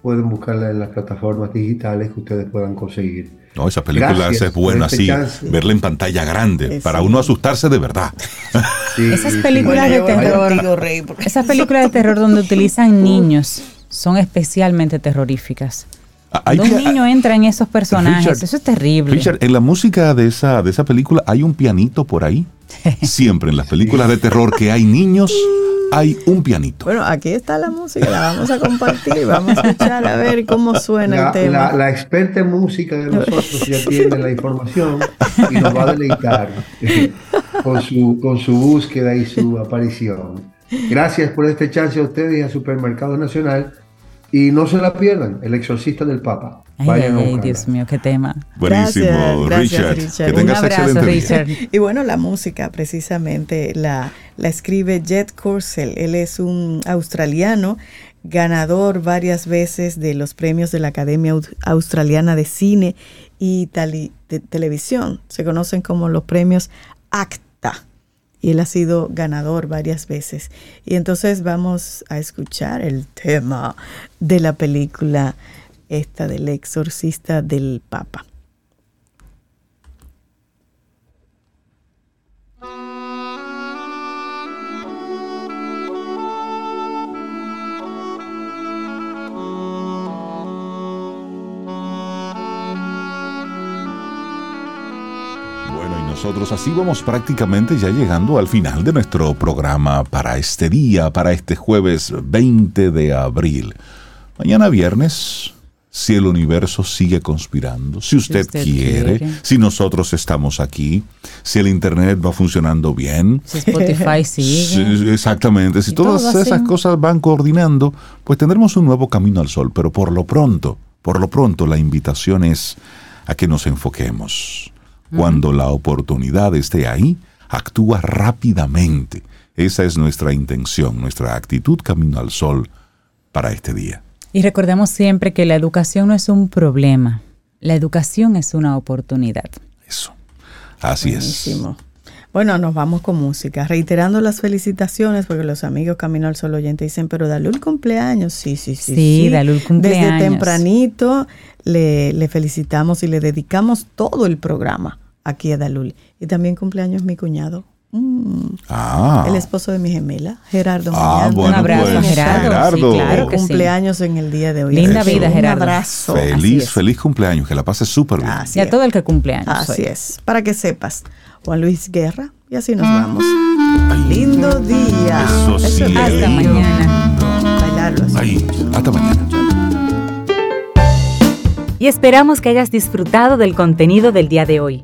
pueden buscarla en las plataformas digitales que ustedes puedan conseguir. No, esa película es buena este así, verla en pantalla grande, para uno asustarse de verdad. esas películas de terror, esas películas de terror donde utilizan [LAUGHS] niños son especialmente terroríficas. Ah, Cuando un niño entra en esos personajes, eso es terrible. en la música de esa, de esa película hay un pianito por ahí. [LAUGHS] Siempre en las películas de terror que hay niños, hay un pianito. Bueno, aquí está la música, la vamos a compartir y vamos a escuchar a ver cómo suena el tema. La, experta en música de nosotros ya tiene la información y nos va a deleitar con su, con su búsqueda y su aparición. Gracias por este chance a ustedes y a Supermercado Nacional y no se la pierdan, El Exorcista del Papa. ay, Dios mío, qué tema. Buenísimo, Richard. Que tengas Un abrazo, Richard. [LAUGHS] Y bueno, la música precisamente la, la escribe Jet Corsell. Él es un australiano ganador varias veces de los premios de la Academia Australiana de Cine y de Televisión. Se conocen como los premios ACTA y él ha sido ganador varias veces. Y entonces vamos a escuchar el tema de la película esta del exorcista del Papa. Nosotros así vamos prácticamente ya llegando al final de nuestro programa para este día, para este jueves 20 de abril. Mañana viernes, si el universo sigue conspirando, si usted, quiere, si nosotros estamos aquí, si el Internet va funcionando bien. Si Spotify [LAUGHS] sigue. exactamente, si todas esas cosas van coordinando, pues tendremos un nuevo camino al sol, pero por lo pronto, por lo pronto la invitación es a que nos enfoquemos cuando la oportunidad esté ahí, actúa rápidamente. Esa es nuestra intención, nuestra actitud camino al sol para este día. Y recordemos siempre que la educación no es un problema, la educación es una oportunidad. Eso, así es. Bueno, nos vamos con música, reiterando las felicitaciones, porque los amigos Camino al Sol oyente dicen, pero Dalul cumpleaños, sí, sí, sí. Sí, Dalul cumpleaños. Desde tempranito le, le, felicitamos y le dedicamos todo el programa aquí a Dalul. Y también cumpleaños mi cuñado. Mm. Ah. El esposo de mi gemela, Gerardo. Ah, Un abrazo, pues, Gerardo. claro cumpleaños en el día de hoy. Linda vida, Gerardo. Un abrazo. Feliz, feliz cumpleaños, que la pases súper bien. y a todo el que cumpleaños. Así es, para que sepas. Juan Luis Guerra, y así nos vamos. Lindo día. Eso sí. Hasta mañana. Bailarlo hasta mañana. y esperamos que hayas disfrutado del contenido del día de hoy.